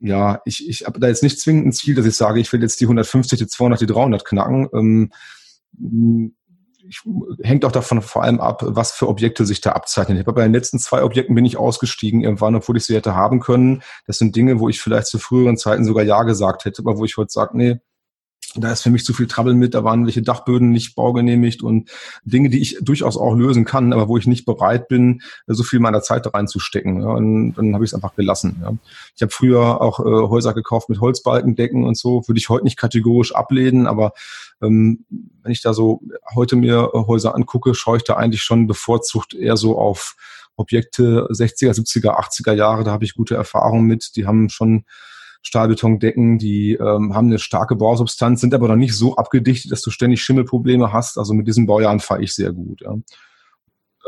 ja, ich, ich habe da jetzt nicht zwingend ein Ziel, dass ich sage, ich will jetzt die 150, die 200, die 300 knacken. Ähm, ich, hängt auch davon vor allem ab, was für Objekte sich da abzeichnen. Ich habe bei den letzten zwei Objekten bin ich ausgestiegen irgendwann, obwohl ich sie hätte haben können. Das sind Dinge, wo ich vielleicht zu früheren Zeiten sogar Ja gesagt hätte, aber wo ich heute sage, nee, da ist für mich zu viel Trouble mit, da waren welche Dachböden nicht baugenehmigt und Dinge, die ich durchaus auch lösen kann, aber wo ich nicht bereit bin, so viel meiner Zeit reinzustecken. Ja, und dann habe ich es einfach gelassen. Ja. Ich habe früher auch äh, Häuser gekauft mit Holzbalkendecken und so, würde ich heute nicht kategorisch ablehnen, aber ähm, wenn ich da so heute mir Häuser angucke, schaue ich da eigentlich schon bevorzugt eher so auf Objekte 60er, 70er, 80er Jahre, da habe ich gute Erfahrungen mit. Die haben schon Stahlbetondecken, die ähm, haben eine starke Bausubstanz, sind aber noch nicht so abgedichtet, dass du ständig Schimmelprobleme hast. Also mit diesen Baujahren fahre ich sehr gut. Ja.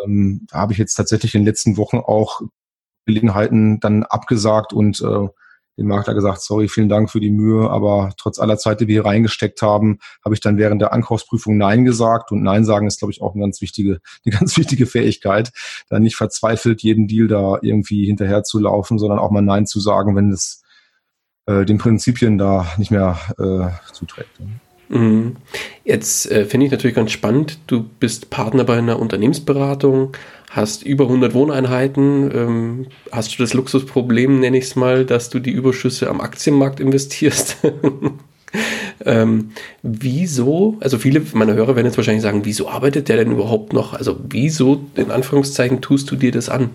Ähm, da habe ich jetzt tatsächlich in den letzten Wochen auch Gelegenheiten dann abgesagt und äh, dem Makler gesagt, sorry, vielen Dank für die Mühe, aber trotz aller Zeit, die wir hier reingesteckt haben, habe ich dann während der Ankaufsprüfung Nein gesagt. Und Nein sagen ist, glaube ich, auch eine ganz wichtige, (laughs) eine ganz wichtige Fähigkeit, da nicht verzweifelt jeden Deal da irgendwie hinterher zu laufen, sondern auch mal Nein zu sagen, wenn es äh, den Prinzipien da nicht mehr äh, zuträgt. Mhm. Jetzt äh, finde ich natürlich ganz spannend, du bist Partner bei einer Unternehmensberatung, hast über 100 Wohneinheiten, ähm, hast du das Luxusproblem, nenne ich es mal, dass du die Überschüsse am Aktienmarkt investierst. (laughs) ähm, wieso, also viele meiner Hörer werden jetzt wahrscheinlich sagen, wieso arbeitet der denn überhaupt noch? Also wieso, in Anführungszeichen, tust du dir das an?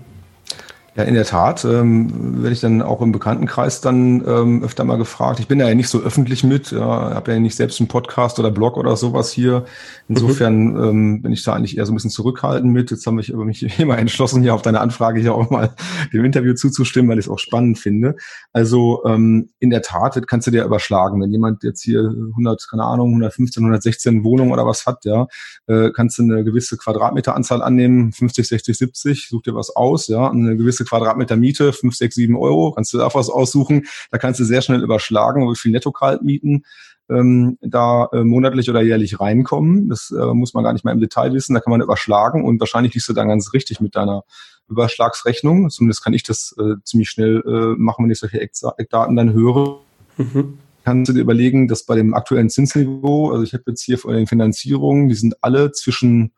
Ja, in der Tat ähm, werde ich dann auch im Bekanntenkreis dann ähm, öfter mal gefragt. Ich bin da ja nicht so öffentlich mit, ja, habe ja nicht selbst einen Podcast oder Blog oder sowas hier. Insofern mhm. ähm, bin ich da eigentlich eher so ein bisschen zurückhaltend mit. Jetzt habe ich mich (laughs) immer entschlossen, hier auf deine Anfrage hier auch mal dem Interview zuzustimmen, weil ich es auch spannend finde. Also ähm, in der Tat, das kannst du dir überschlagen. Wenn jemand jetzt hier 100, keine Ahnung, 115, 116 Wohnungen oder was hat, ja, äh, kannst du eine gewisse Quadratmeteranzahl annehmen, 50, 60, 70, such dir was aus, ja, eine gewisse Quadratmeter Miete, 5, 6, 7 Euro, kannst du da was aussuchen. Da kannst du sehr schnell überschlagen, wie viel Netto-Kaltmieten ähm, da äh, monatlich oder jährlich reinkommen. Das äh, muss man gar nicht mal im Detail wissen. Da kann man überschlagen und wahrscheinlich liegst du dann ganz richtig mit deiner Überschlagsrechnung. Zumindest kann ich das äh, ziemlich schnell äh, machen, wenn ich solche Eckdaten dann höre. Mhm. Kannst du dir überlegen, dass bei dem aktuellen Zinsniveau, also ich habe jetzt hier vor den Finanzierungen, die sind alle zwischen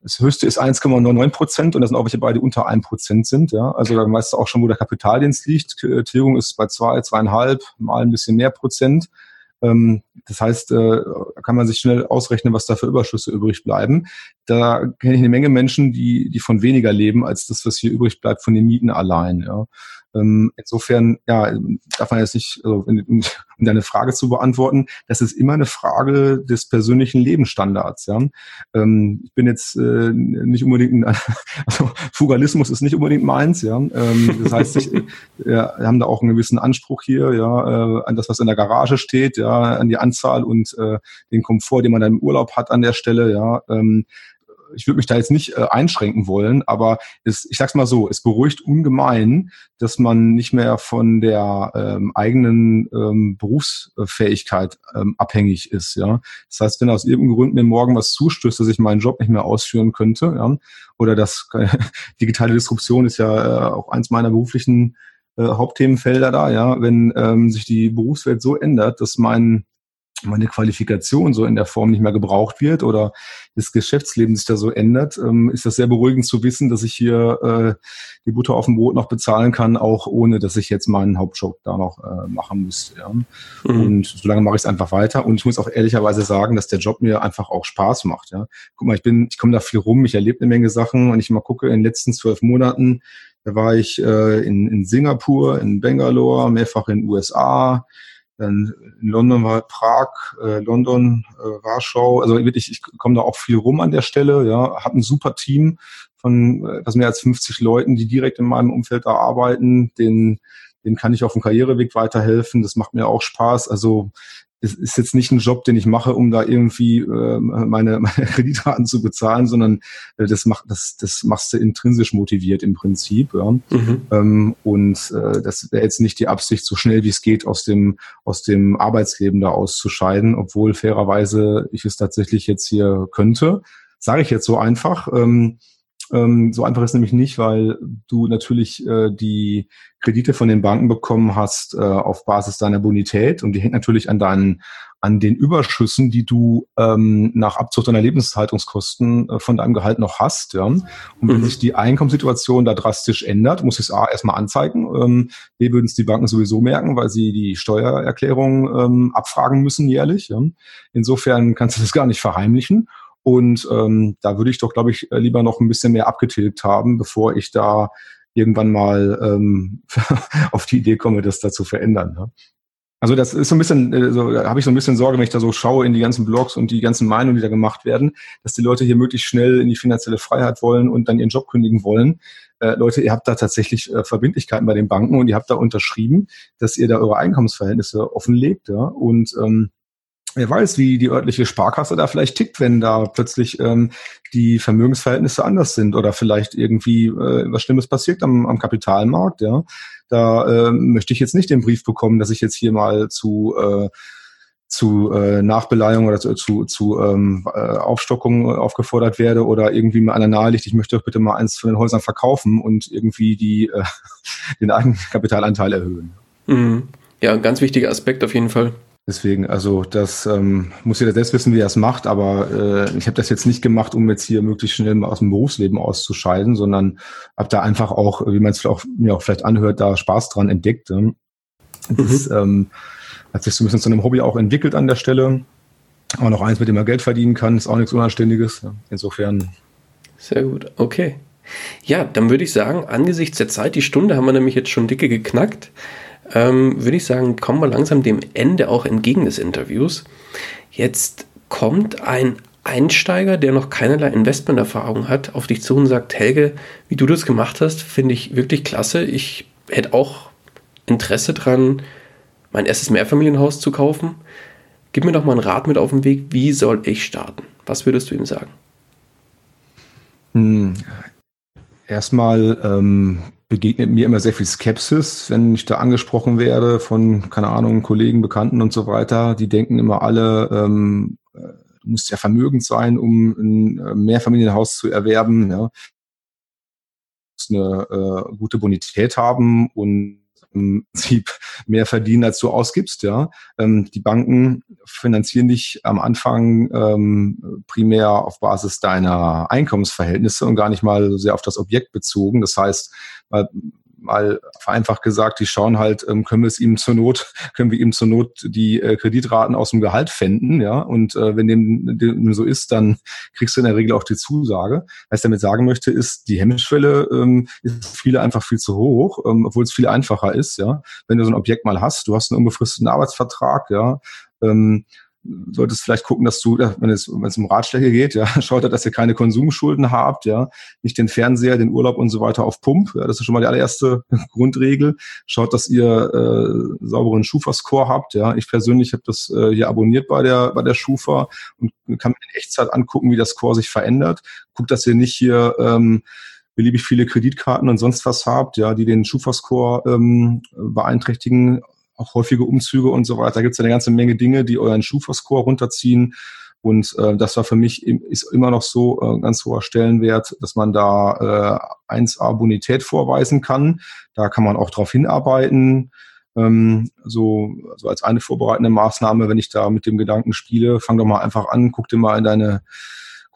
das höchste ist 1,99 Prozent und das sind auch welche beide unter 1 Prozent sind. Ja? Also da weißt du auch schon, wo der Kapitaldienst liegt. Tilgung ist bei zwei, zweieinhalb, mal ein bisschen mehr Prozent. Ähm, das heißt, äh, kann man sich schnell ausrechnen, was da für Überschüsse übrig bleiben. Da kenne ich eine Menge Menschen, die, die von weniger leben, als das, was hier übrig bleibt von den Mieten allein. Ja. Ähm, insofern, ja, darf man jetzt nicht, also, um deine Frage zu beantworten, das ist immer eine Frage des persönlichen Lebensstandards. Ja. Ähm, ich bin jetzt äh, nicht unbedingt, ein, (laughs) also Fugalismus ist nicht unbedingt meins. Ja. Ähm, das heißt, ich, wir haben da auch einen gewissen Anspruch hier, ja, äh, an das, was in der Garage steht, ja, an die Anzahl und äh, den Komfort, den man dann im Urlaub hat an der Stelle. Ja. Ähm, ich würde mich da jetzt nicht äh, einschränken wollen, aber es, ich sag's mal so, es beruhigt ungemein, dass man nicht mehr von der ähm, eigenen ähm, Berufsfähigkeit ähm, abhängig ist. Ja, das heißt, wenn aus irgendeinem Grund mir morgen was zustößt, dass ich meinen Job nicht mehr ausführen könnte, ja, oder das äh, (laughs) digitale Disruption ist ja äh, auch eins meiner beruflichen äh, Hauptthemenfelder da, ja, wenn ähm, sich die Berufswelt so ändert, dass mein meine Qualifikation so in der Form nicht mehr gebraucht wird oder das Geschäftsleben sich da so ändert, ähm, ist das sehr beruhigend zu wissen, dass ich hier äh, die Butter auf dem Brot noch bezahlen kann, auch ohne, dass ich jetzt meinen Hauptjob da noch äh, machen müsste. Ja. Mhm. Und solange mache ich es einfach weiter. Und ich muss auch ehrlicherweise sagen, dass der Job mir einfach auch Spaß macht. Ja. Guck mal, ich bin, ich komme da viel rum, ich erlebe eine Menge Sachen und ich mal gucke, in den letzten zwölf Monaten, da war ich äh, in, in Singapur, in Bangalore, mehrfach in den USA, in London war Prag, äh, London, äh, Warschau. Also wirklich, ich komme da auch viel rum an der Stelle. Ja, habe ein super Team von etwas mehr als 50 Leuten, die direkt in meinem Umfeld da arbeiten. Den, den kann ich auf dem Karriereweg weiterhelfen. Das macht mir auch Spaß. Also es ist jetzt nicht ein Job, den ich mache, um da irgendwie äh, meine, (laughs) meine Kreditraten zu bezahlen, sondern äh, das macht das das machst du intrinsisch motiviert im Prinzip. Ja. Mhm. Ähm, und äh, das wäre jetzt nicht die Absicht, so schnell wie es geht aus dem aus dem Arbeitsleben da auszuscheiden, obwohl fairerweise ich es tatsächlich jetzt hier könnte. Sage ich jetzt so einfach. Ähm, ähm, so einfach ist nämlich nicht, weil du natürlich äh, die Kredite von den Banken bekommen hast äh, auf Basis deiner Bonität und die hängt natürlich an deinen an den Überschüssen, die du ähm, nach Abzug deiner Lebenshaltungskosten äh, von deinem Gehalt noch hast. Ja? Und wenn mhm. sich die Einkommenssituation da drastisch ändert, muss ich es A erstmal anzeigen. Ähm, B würden es die Banken sowieso merken, weil sie die Steuererklärung ähm, abfragen müssen jährlich. Ja? Insofern kannst du das gar nicht verheimlichen. Und ähm, da würde ich doch, glaube ich, lieber noch ein bisschen mehr abgetilgt haben, bevor ich da irgendwann mal ähm, (laughs) auf die Idee komme, das da zu verändern. Ne? Also das ist so ein bisschen, äh, so, da habe ich so ein bisschen Sorge, wenn ich da so schaue in die ganzen Blogs und die ganzen Meinungen, die da gemacht werden, dass die Leute hier möglichst schnell in die finanzielle Freiheit wollen und dann ihren Job kündigen wollen. Äh, Leute, ihr habt da tatsächlich äh, Verbindlichkeiten bei den Banken und ihr habt da unterschrieben, dass ihr da eure Einkommensverhältnisse offenlegt. Ja? Und ähm, Wer weiß, wie die örtliche Sparkasse da vielleicht tickt, wenn da plötzlich ähm, die Vermögensverhältnisse anders sind oder vielleicht irgendwie äh, was Schlimmes passiert am, am Kapitalmarkt. Ja, da äh, möchte ich jetzt nicht den Brief bekommen, dass ich jetzt hier mal zu äh, zu äh, Nachbeleihung oder zu, zu, zu ähm, äh, Aufstockung aufgefordert werde oder irgendwie mal einer nahe liegt, ich möchte doch bitte mal eins von den Häusern verkaufen und irgendwie die äh, (laughs) den Eigenkapitalanteil erhöhen. Mhm. Ja, ganz wichtiger Aspekt auf jeden Fall. Deswegen, also das ähm, muss jeder selbst wissen, wie er es macht, aber äh, ich habe das jetzt nicht gemacht, um jetzt hier möglichst schnell mal aus dem Berufsleben auszuscheiden, sondern habe da einfach auch, wie man es auch, mir auch vielleicht anhört, da Spaß dran entdeckt. Ne? Das mhm. ähm, hat sich so ein bisschen zu einem Hobby auch entwickelt an der Stelle. Aber noch eins, mit dem man Geld verdienen kann, ist auch nichts Unanständiges. Insofern. Sehr gut, okay. Ja, dann würde ich sagen, angesichts der Zeit, die Stunde haben wir nämlich jetzt schon dicke geknackt, ähm, würde ich sagen, kommen wir langsam dem Ende auch entgegen des Interviews. Jetzt kommt ein Einsteiger, der noch keinerlei Investmenterfahrung hat, auf dich zu und sagt, Helge, wie du das gemacht hast, finde ich wirklich klasse. Ich hätte auch Interesse dran, mein erstes Mehrfamilienhaus zu kaufen. Gib mir doch mal einen Rat mit auf den Weg, wie soll ich starten? Was würdest du ihm sagen? Hm. Erstmal ähm, begegnet mir immer sehr viel Skepsis, wenn ich da angesprochen werde von, keine Ahnung, Kollegen, Bekannten und so weiter. Die denken immer alle, ähm, äh, du musst ja vermögend sein, um ein äh, Mehrfamilienhaus zu erwerben. Ja. Du musst eine äh, gute Bonität haben und Prinzip (laughs) mehr verdienen, als du ausgibst. Ja, ähm, die Banken finanzieren dich am Anfang ähm, primär auf Basis deiner Einkommensverhältnisse und gar nicht mal so sehr auf das Objekt bezogen. Das heißt, mal vereinfacht gesagt, die schauen halt, ähm, können wir es ihm zur Not, (laughs) können wir ihm zur Not die äh, Kreditraten aus dem Gehalt fänden, ja. Und äh, wenn dem, dem so ist, dann (laughs) kriegst du in der Regel auch die Zusage. Was ich damit sagen möchte, ist, die Hemmschwelle ähm, ist viele einfach viel zu hoch, ähm, obwohl es viel einfacher ist, ja. Wenn du so ein Objekt mal hast, du hast einen unbefristeten Arbeitsvertrag, ja, ähm, solltest vielleicht gucken, dass du, wenn es, wenn es um Ratschläge geht, ja, (laughs) schaut, dass ihr keine Konsumschulden habt, ja, nicht den Fernseher, den Urlaub und so weiter auf Pump. Ja, das ist schon mal die allererste (laughs) Grundregel. Schaut, dass ihr äh, sauberen Schufa-Score habt. Ja, ich persönlich habe das äh, hier abonniert bei der bei der Schufa und kann mir in Echtzeit angucken, wie das Score sich verändert. Guckt, dass ihr nicht hier ähm, beliebig viele Kreditkarten und sonst was habt, ja, die den Schufa-Score ähm, beeinträchtigen auch häufige Umzüge und so weiter. Da gibt es eine ganze Menge Dinge, die euren Schufa-Score runterziehen. Und äh, das war für mich ist immer noch so äh, ganz hoher Stellenwert, dass man da äh, 1A Bonität vorweisen kann. Da kann man auch darauf hinarbeiten. Ähm, so, so als eine vorbereitende Maßnahme, wenn ich da mit dem Gedanken spiele, fang doch mal einfach an, guck dir mal in deine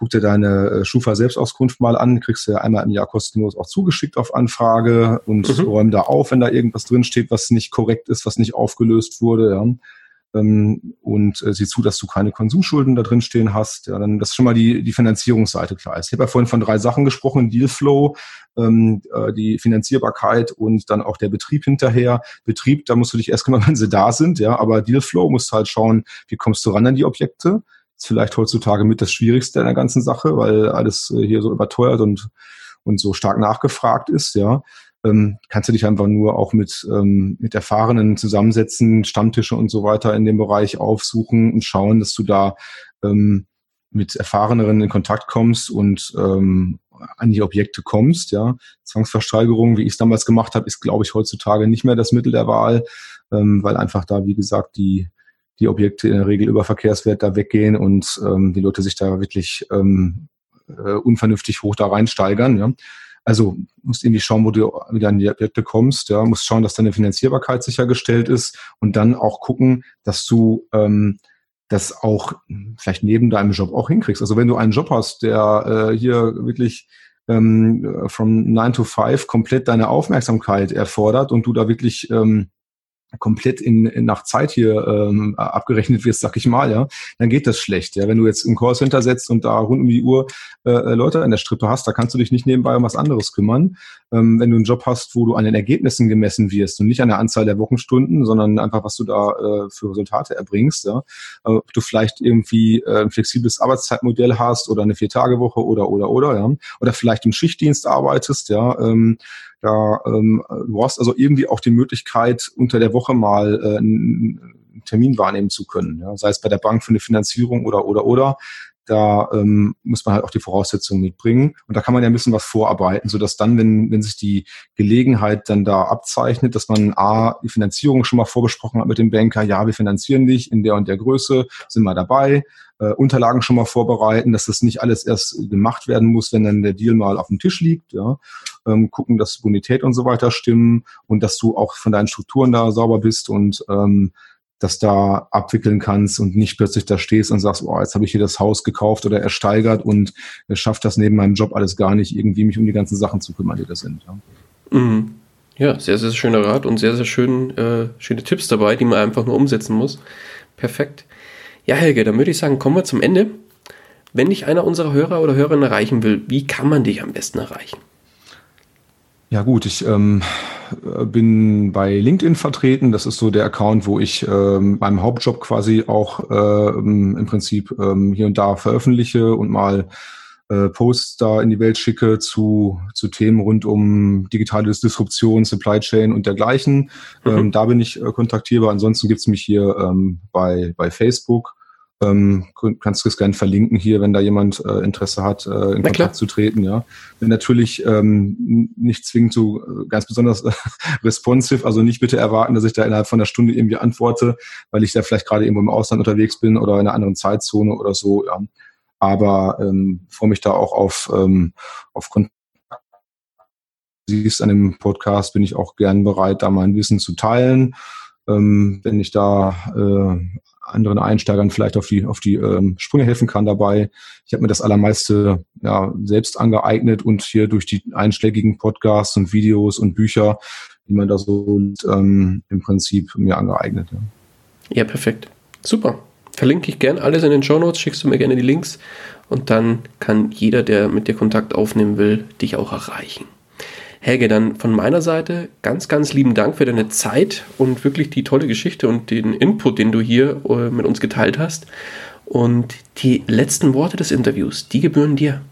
guck dir deine äh, Schufa-Selbstauskunft mal an, kriegst du ja einmal im Jahr kostenlos auch zugeschickt auf Anfrage und mhm. räum da auf, wenn da irgendwas drinsteht, was nicht korrekt ist, was nicht aufgelöst wurde. Ja. Ähm, und äh, sieh zu, dass du keine Konsumschulden da drin stehen hast. Ja, dann das ist schon mal die, die Finanzierungsseite klar ist. Ich habe ja vorhin von drei Sachen gesprochen, Dealflow, ähm, äh, die Finanzierbarkeit und dann auch der Betrieb hinterher. Betrieb, da musst du dich erst kümmern, (laughs) wenn sie da sind, ja, aber Dealflow musst du halt schauen, wie kommst du ran an die Objekte ist vielleicht heutzutage mit das Schwierigste in der ganzen Sache, weil alles äh, hier so überteuert und, und so stark nachgefragt ist, ja. Ähm, kannst du dich einfach nur auch mit, ähm, mit Erfahrenen zusammensetzen, Stammtische und so weiter in dem Bereich aufsuchen und schauen, dass du da ähm, mit Erfahreneren in Kontakt kommst und ähm, an die Objekte kommst. Ja, Zwangsversteigerung, wie ich es damals gemacht habe, ist, glaube ich, heutzutage nicht mehr das Mittel der Wahl, ähm, weil einfach da, wie gesagt, die die Objekte in der Regel über Verkehrswert da weggehen und ähm, die Leute sich da wirklich ähm, äh, unvernünftig hoch da reinsteigern. Ja. Also musst irgendwie schauen, wo du wieder an die Objekte kommst. Ja, musst schauen, dass deine Finanzierbarkeit sichergestellt ist und dann auch gucken, dass du ähm, das auch vielleicht neben deinem Job auch hinkriegst. Also wenn du einen Job hast, der äh, hier wirklich ähm, from 9 to 5 komplett deine Aufmerksamkeit erfordert und du da wirklich ähm, komplett in, in nach Zeit hier ähm, abgerechnet wirst, sag ich mal, ja, dann geht das schlecht. Ja, wenn du jetzt im Callcenter setzt und da rund um die Uhr äh, äh, Leute an der Strippe hast, da kannst du dich nicht nebenbei um was anderes kümmern. Ähm, wenn du einen Job hast, wo du an den Ergebnissen gemessen wirst und nicht an der Anzahl der Wochenstunden, sondern einfach was du da äh, für Resultate erbringst, ja, äh, ob du vielleicht irgendwie äh, ein flexibles Arbeitszeitmodell hast oder eine Vier-Tage-Woche oder oder oder ja, oder vielleicht im Schichtdienst arbeitest, ja. Ähm, da ähm, du hast also irgendwie auch die Möglichkeit, unter der Woche mal äh, einen Termin wahrnehmen zu können. Ja? Sei es bei der Bank für eine Finanzierung oder oder oder. Da ähm, muss man halt auch die Voraussetzungen mitbringen. Und da kann man ja ein bisschen was vorarbeiten, sodass dann, wenn, wenn sich die Gelegenheit dann da abzeichnet, dass man A, die Finanzierung schon mal vorbesprochen hat mit dem Banker, ja, wir finanzieren dich in der und der Größe, sind wir dabei, äh, Unterlagen schon mal vorbereiten, dass das nicht alles erst gemacht werden muss, wenn dann der Deal mal auf dem Tisch liegt. Ja. Ähm, gucken, dass Bonität und so weiter stimmen und dass du auch von deinen Strukturen da sauber bist und ähm, das da abwickeln kannst und nicht plötzlich da stehst und sagst, oh, jetzt habe ich hier das Haus gekauft oder ersteigert und schafft das neben meinem Job alles gar nicht, irgendwie mich um die ganzen Sachen zu kümmern, die da sind. Ja. Mhm. Ja, sehr, sehr schöner Rat und sehr, sehr schön, äh, schöne Tipps dabei, die man einfach nur umsetzen muss. Perfekt. Ja, Helge, dann würde ich sagen, kommen wir zum Ende. Wenn dich einer unserer Hörer oder Hörerinnen erreichen will, wie kann man dich am besten erreichen? Ja gut, ich ähm, bin bei LinkedIn vertreten. Das ist so der Account, wo ich ähm, meinem Hauptjob quasi auch äh, im Prinzip ähm, hier und da veröffentliche und mal äh, Posts da in die Welt schicke zu, zu Themen rund um digitale Disruption, Supply Chain und dergleichen. Mhm. Ähm, da bin ich äh, kontaktierbar. Ansonsten gibt's mich hier ähm, bei, bei Facebook. Ähm, kannst du es gerne verlinken hier, wenn da jemand äh, Interesse hat, äh, in Na Kontakt klar. zu treten. Ja, bin natürlich ähm, nicht zwingend so äh, ganz besonders (laughs) responsive, also nicht bitte erwarten, dass ich da innerhalb von einer Stunde irgendwie antworte, weil ich da vielleicht gerade irgendwo im Ausland unterwegs bin oder in einer anderen Zeitzone oder so. Ja aber ähm, freue mich da auch auf, ähm, auf Kontakt. Siehst an dem Podcast bin ich auch gern bereit, da mein Wissen zu teilen. Ähm, wenn ich da äh, anderen Einsteigern vielleicht auf die auf die ähm, Sprünge helfen kann dabei. Ich habe mir das allermeiste ja selbst angeeignet und hier durch die einschlägigen Podcasts und Videos und Bücher, die man da so ähm, im Prinzip mir angeeignet. Ja, ja perfekt. Super verlinke ich gern alles in den Show Notes, schickst du mir gerne die Links und dann kann jeder, der mit dir Kontakt aufnehmen will, dich auch erreichen. Helge, dann von meiner Seite ganz, ganz lieben Dank für deine Zeit und wirklich die tolle Geschichte und den Input, den du hier äh, mit uns geteilt hast. Und die letzten Worte des Interviews, die gebühren dir.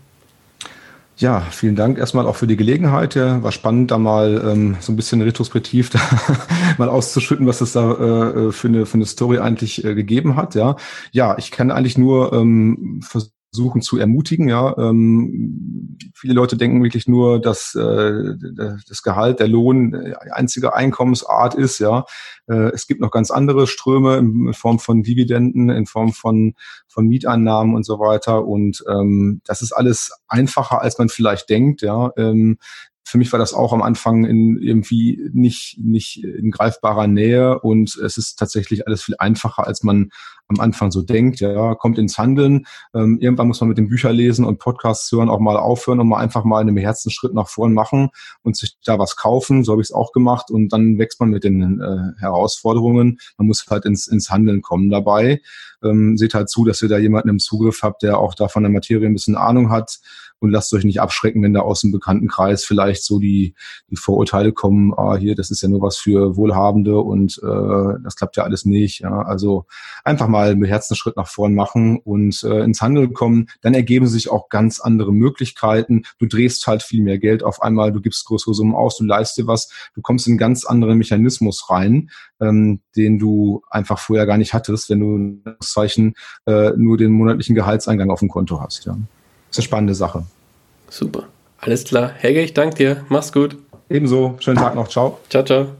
Ja, vielen Dank erstmal auch für die Gelegenheit. Ja, war spannend, da mal ähm, so ein bisschen retrospektiv da (laughs) mal auszuschütten, was es da äh, für, eine, für eine Story eigentlich äh, gegeben hat. Ja, ja, ich kann eigentlich nur ähm, versuchen, versuchen zu ermutigen. Ja, ähm, viele Leute denken wirklich nur, dass äh, das Gehalt, der Lohn die einzige Einkommensart ist. Ja, äh, es gibt noch ganz andere Ströme in Form von Dividenden, in Form von von Mieteinnahmen und so weiter. Und ähm, das ist alles einfacher, als man vielleicht denkt. Ja, ähm, für mich war das auch am Anfang in irgendwie nicht, nicht in greifbarer Nähe und es ist tatsächlich alles viel einfacher, als man am Anfang so denkt. Ja, kommt ins Handeln. Ähm, irgendwann muss man mit den Büchern lesen und Podcasts hören auch mal aufhören und mal einfach mal einen Herzensschritt nach vorn machen und sich da was kaufen. So habe ich es auch gemacht und dann wächst man mit den äh, Herausforderungen. Man muss halt ins, ins Handeln kommen dabei. Ähm, seht halt zu, dass ihr da jemanden im Zugriff habt, der auch da von der Materie ein bisschen Ahnung hat und lasst euch nicht abschrecken, wenn da aus dem Bekanntenkreis vielleicht so die, die Vorurteile kommen, ah, hier, das ist ja nur was für Wohlhabende und äh, das klappt ja alles nicht. Ja. Also einfach mal mit Herzensschritt nach vorn machen und äh, ins Handeln kommen, dann ergeben sich auch ganz andere Möglichkeiten. Du drehst halt viel mehr Geld auf einmal, du gibst größere Summen aus, du leist dir was, du kommst in einen ganz anderen Mechanismus rein, ähm, den du einfach vorher gar nicht hattest, wenn du Zeichen äh, nur den monatlichen Gehaltseingang auf dem Konto hast. Ja ist eine spannende Sache. Super. Alles klar. Helge, ich danke dir. Mach's gut. Ebenso. Schönen Tag noch. Ciao. Ciao, ciao.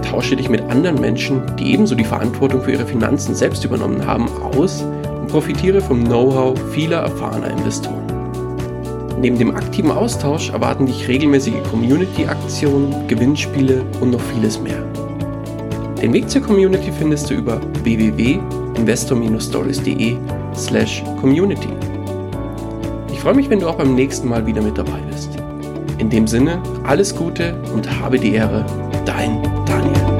tausche dich mit anderen Menschen, die ebenso die Verantwortung für ihre Finanzen selbst übernommen haben, aus und profitiere vom Know-how vieler erfahrener Investoren. Neben dem aktiven Austausch erwarten dich regelmäßige Community-Aktionen, Gewinnspiele und noch vieles mehr. Den Weg zur Community findest du über www.investor-stories.de slash community. Ich freue mich, wenn du auch beim nächsten Mal wieder mit dabei bist. In dem Sinne, alles Gute und habe die Ehre, dein Daniel.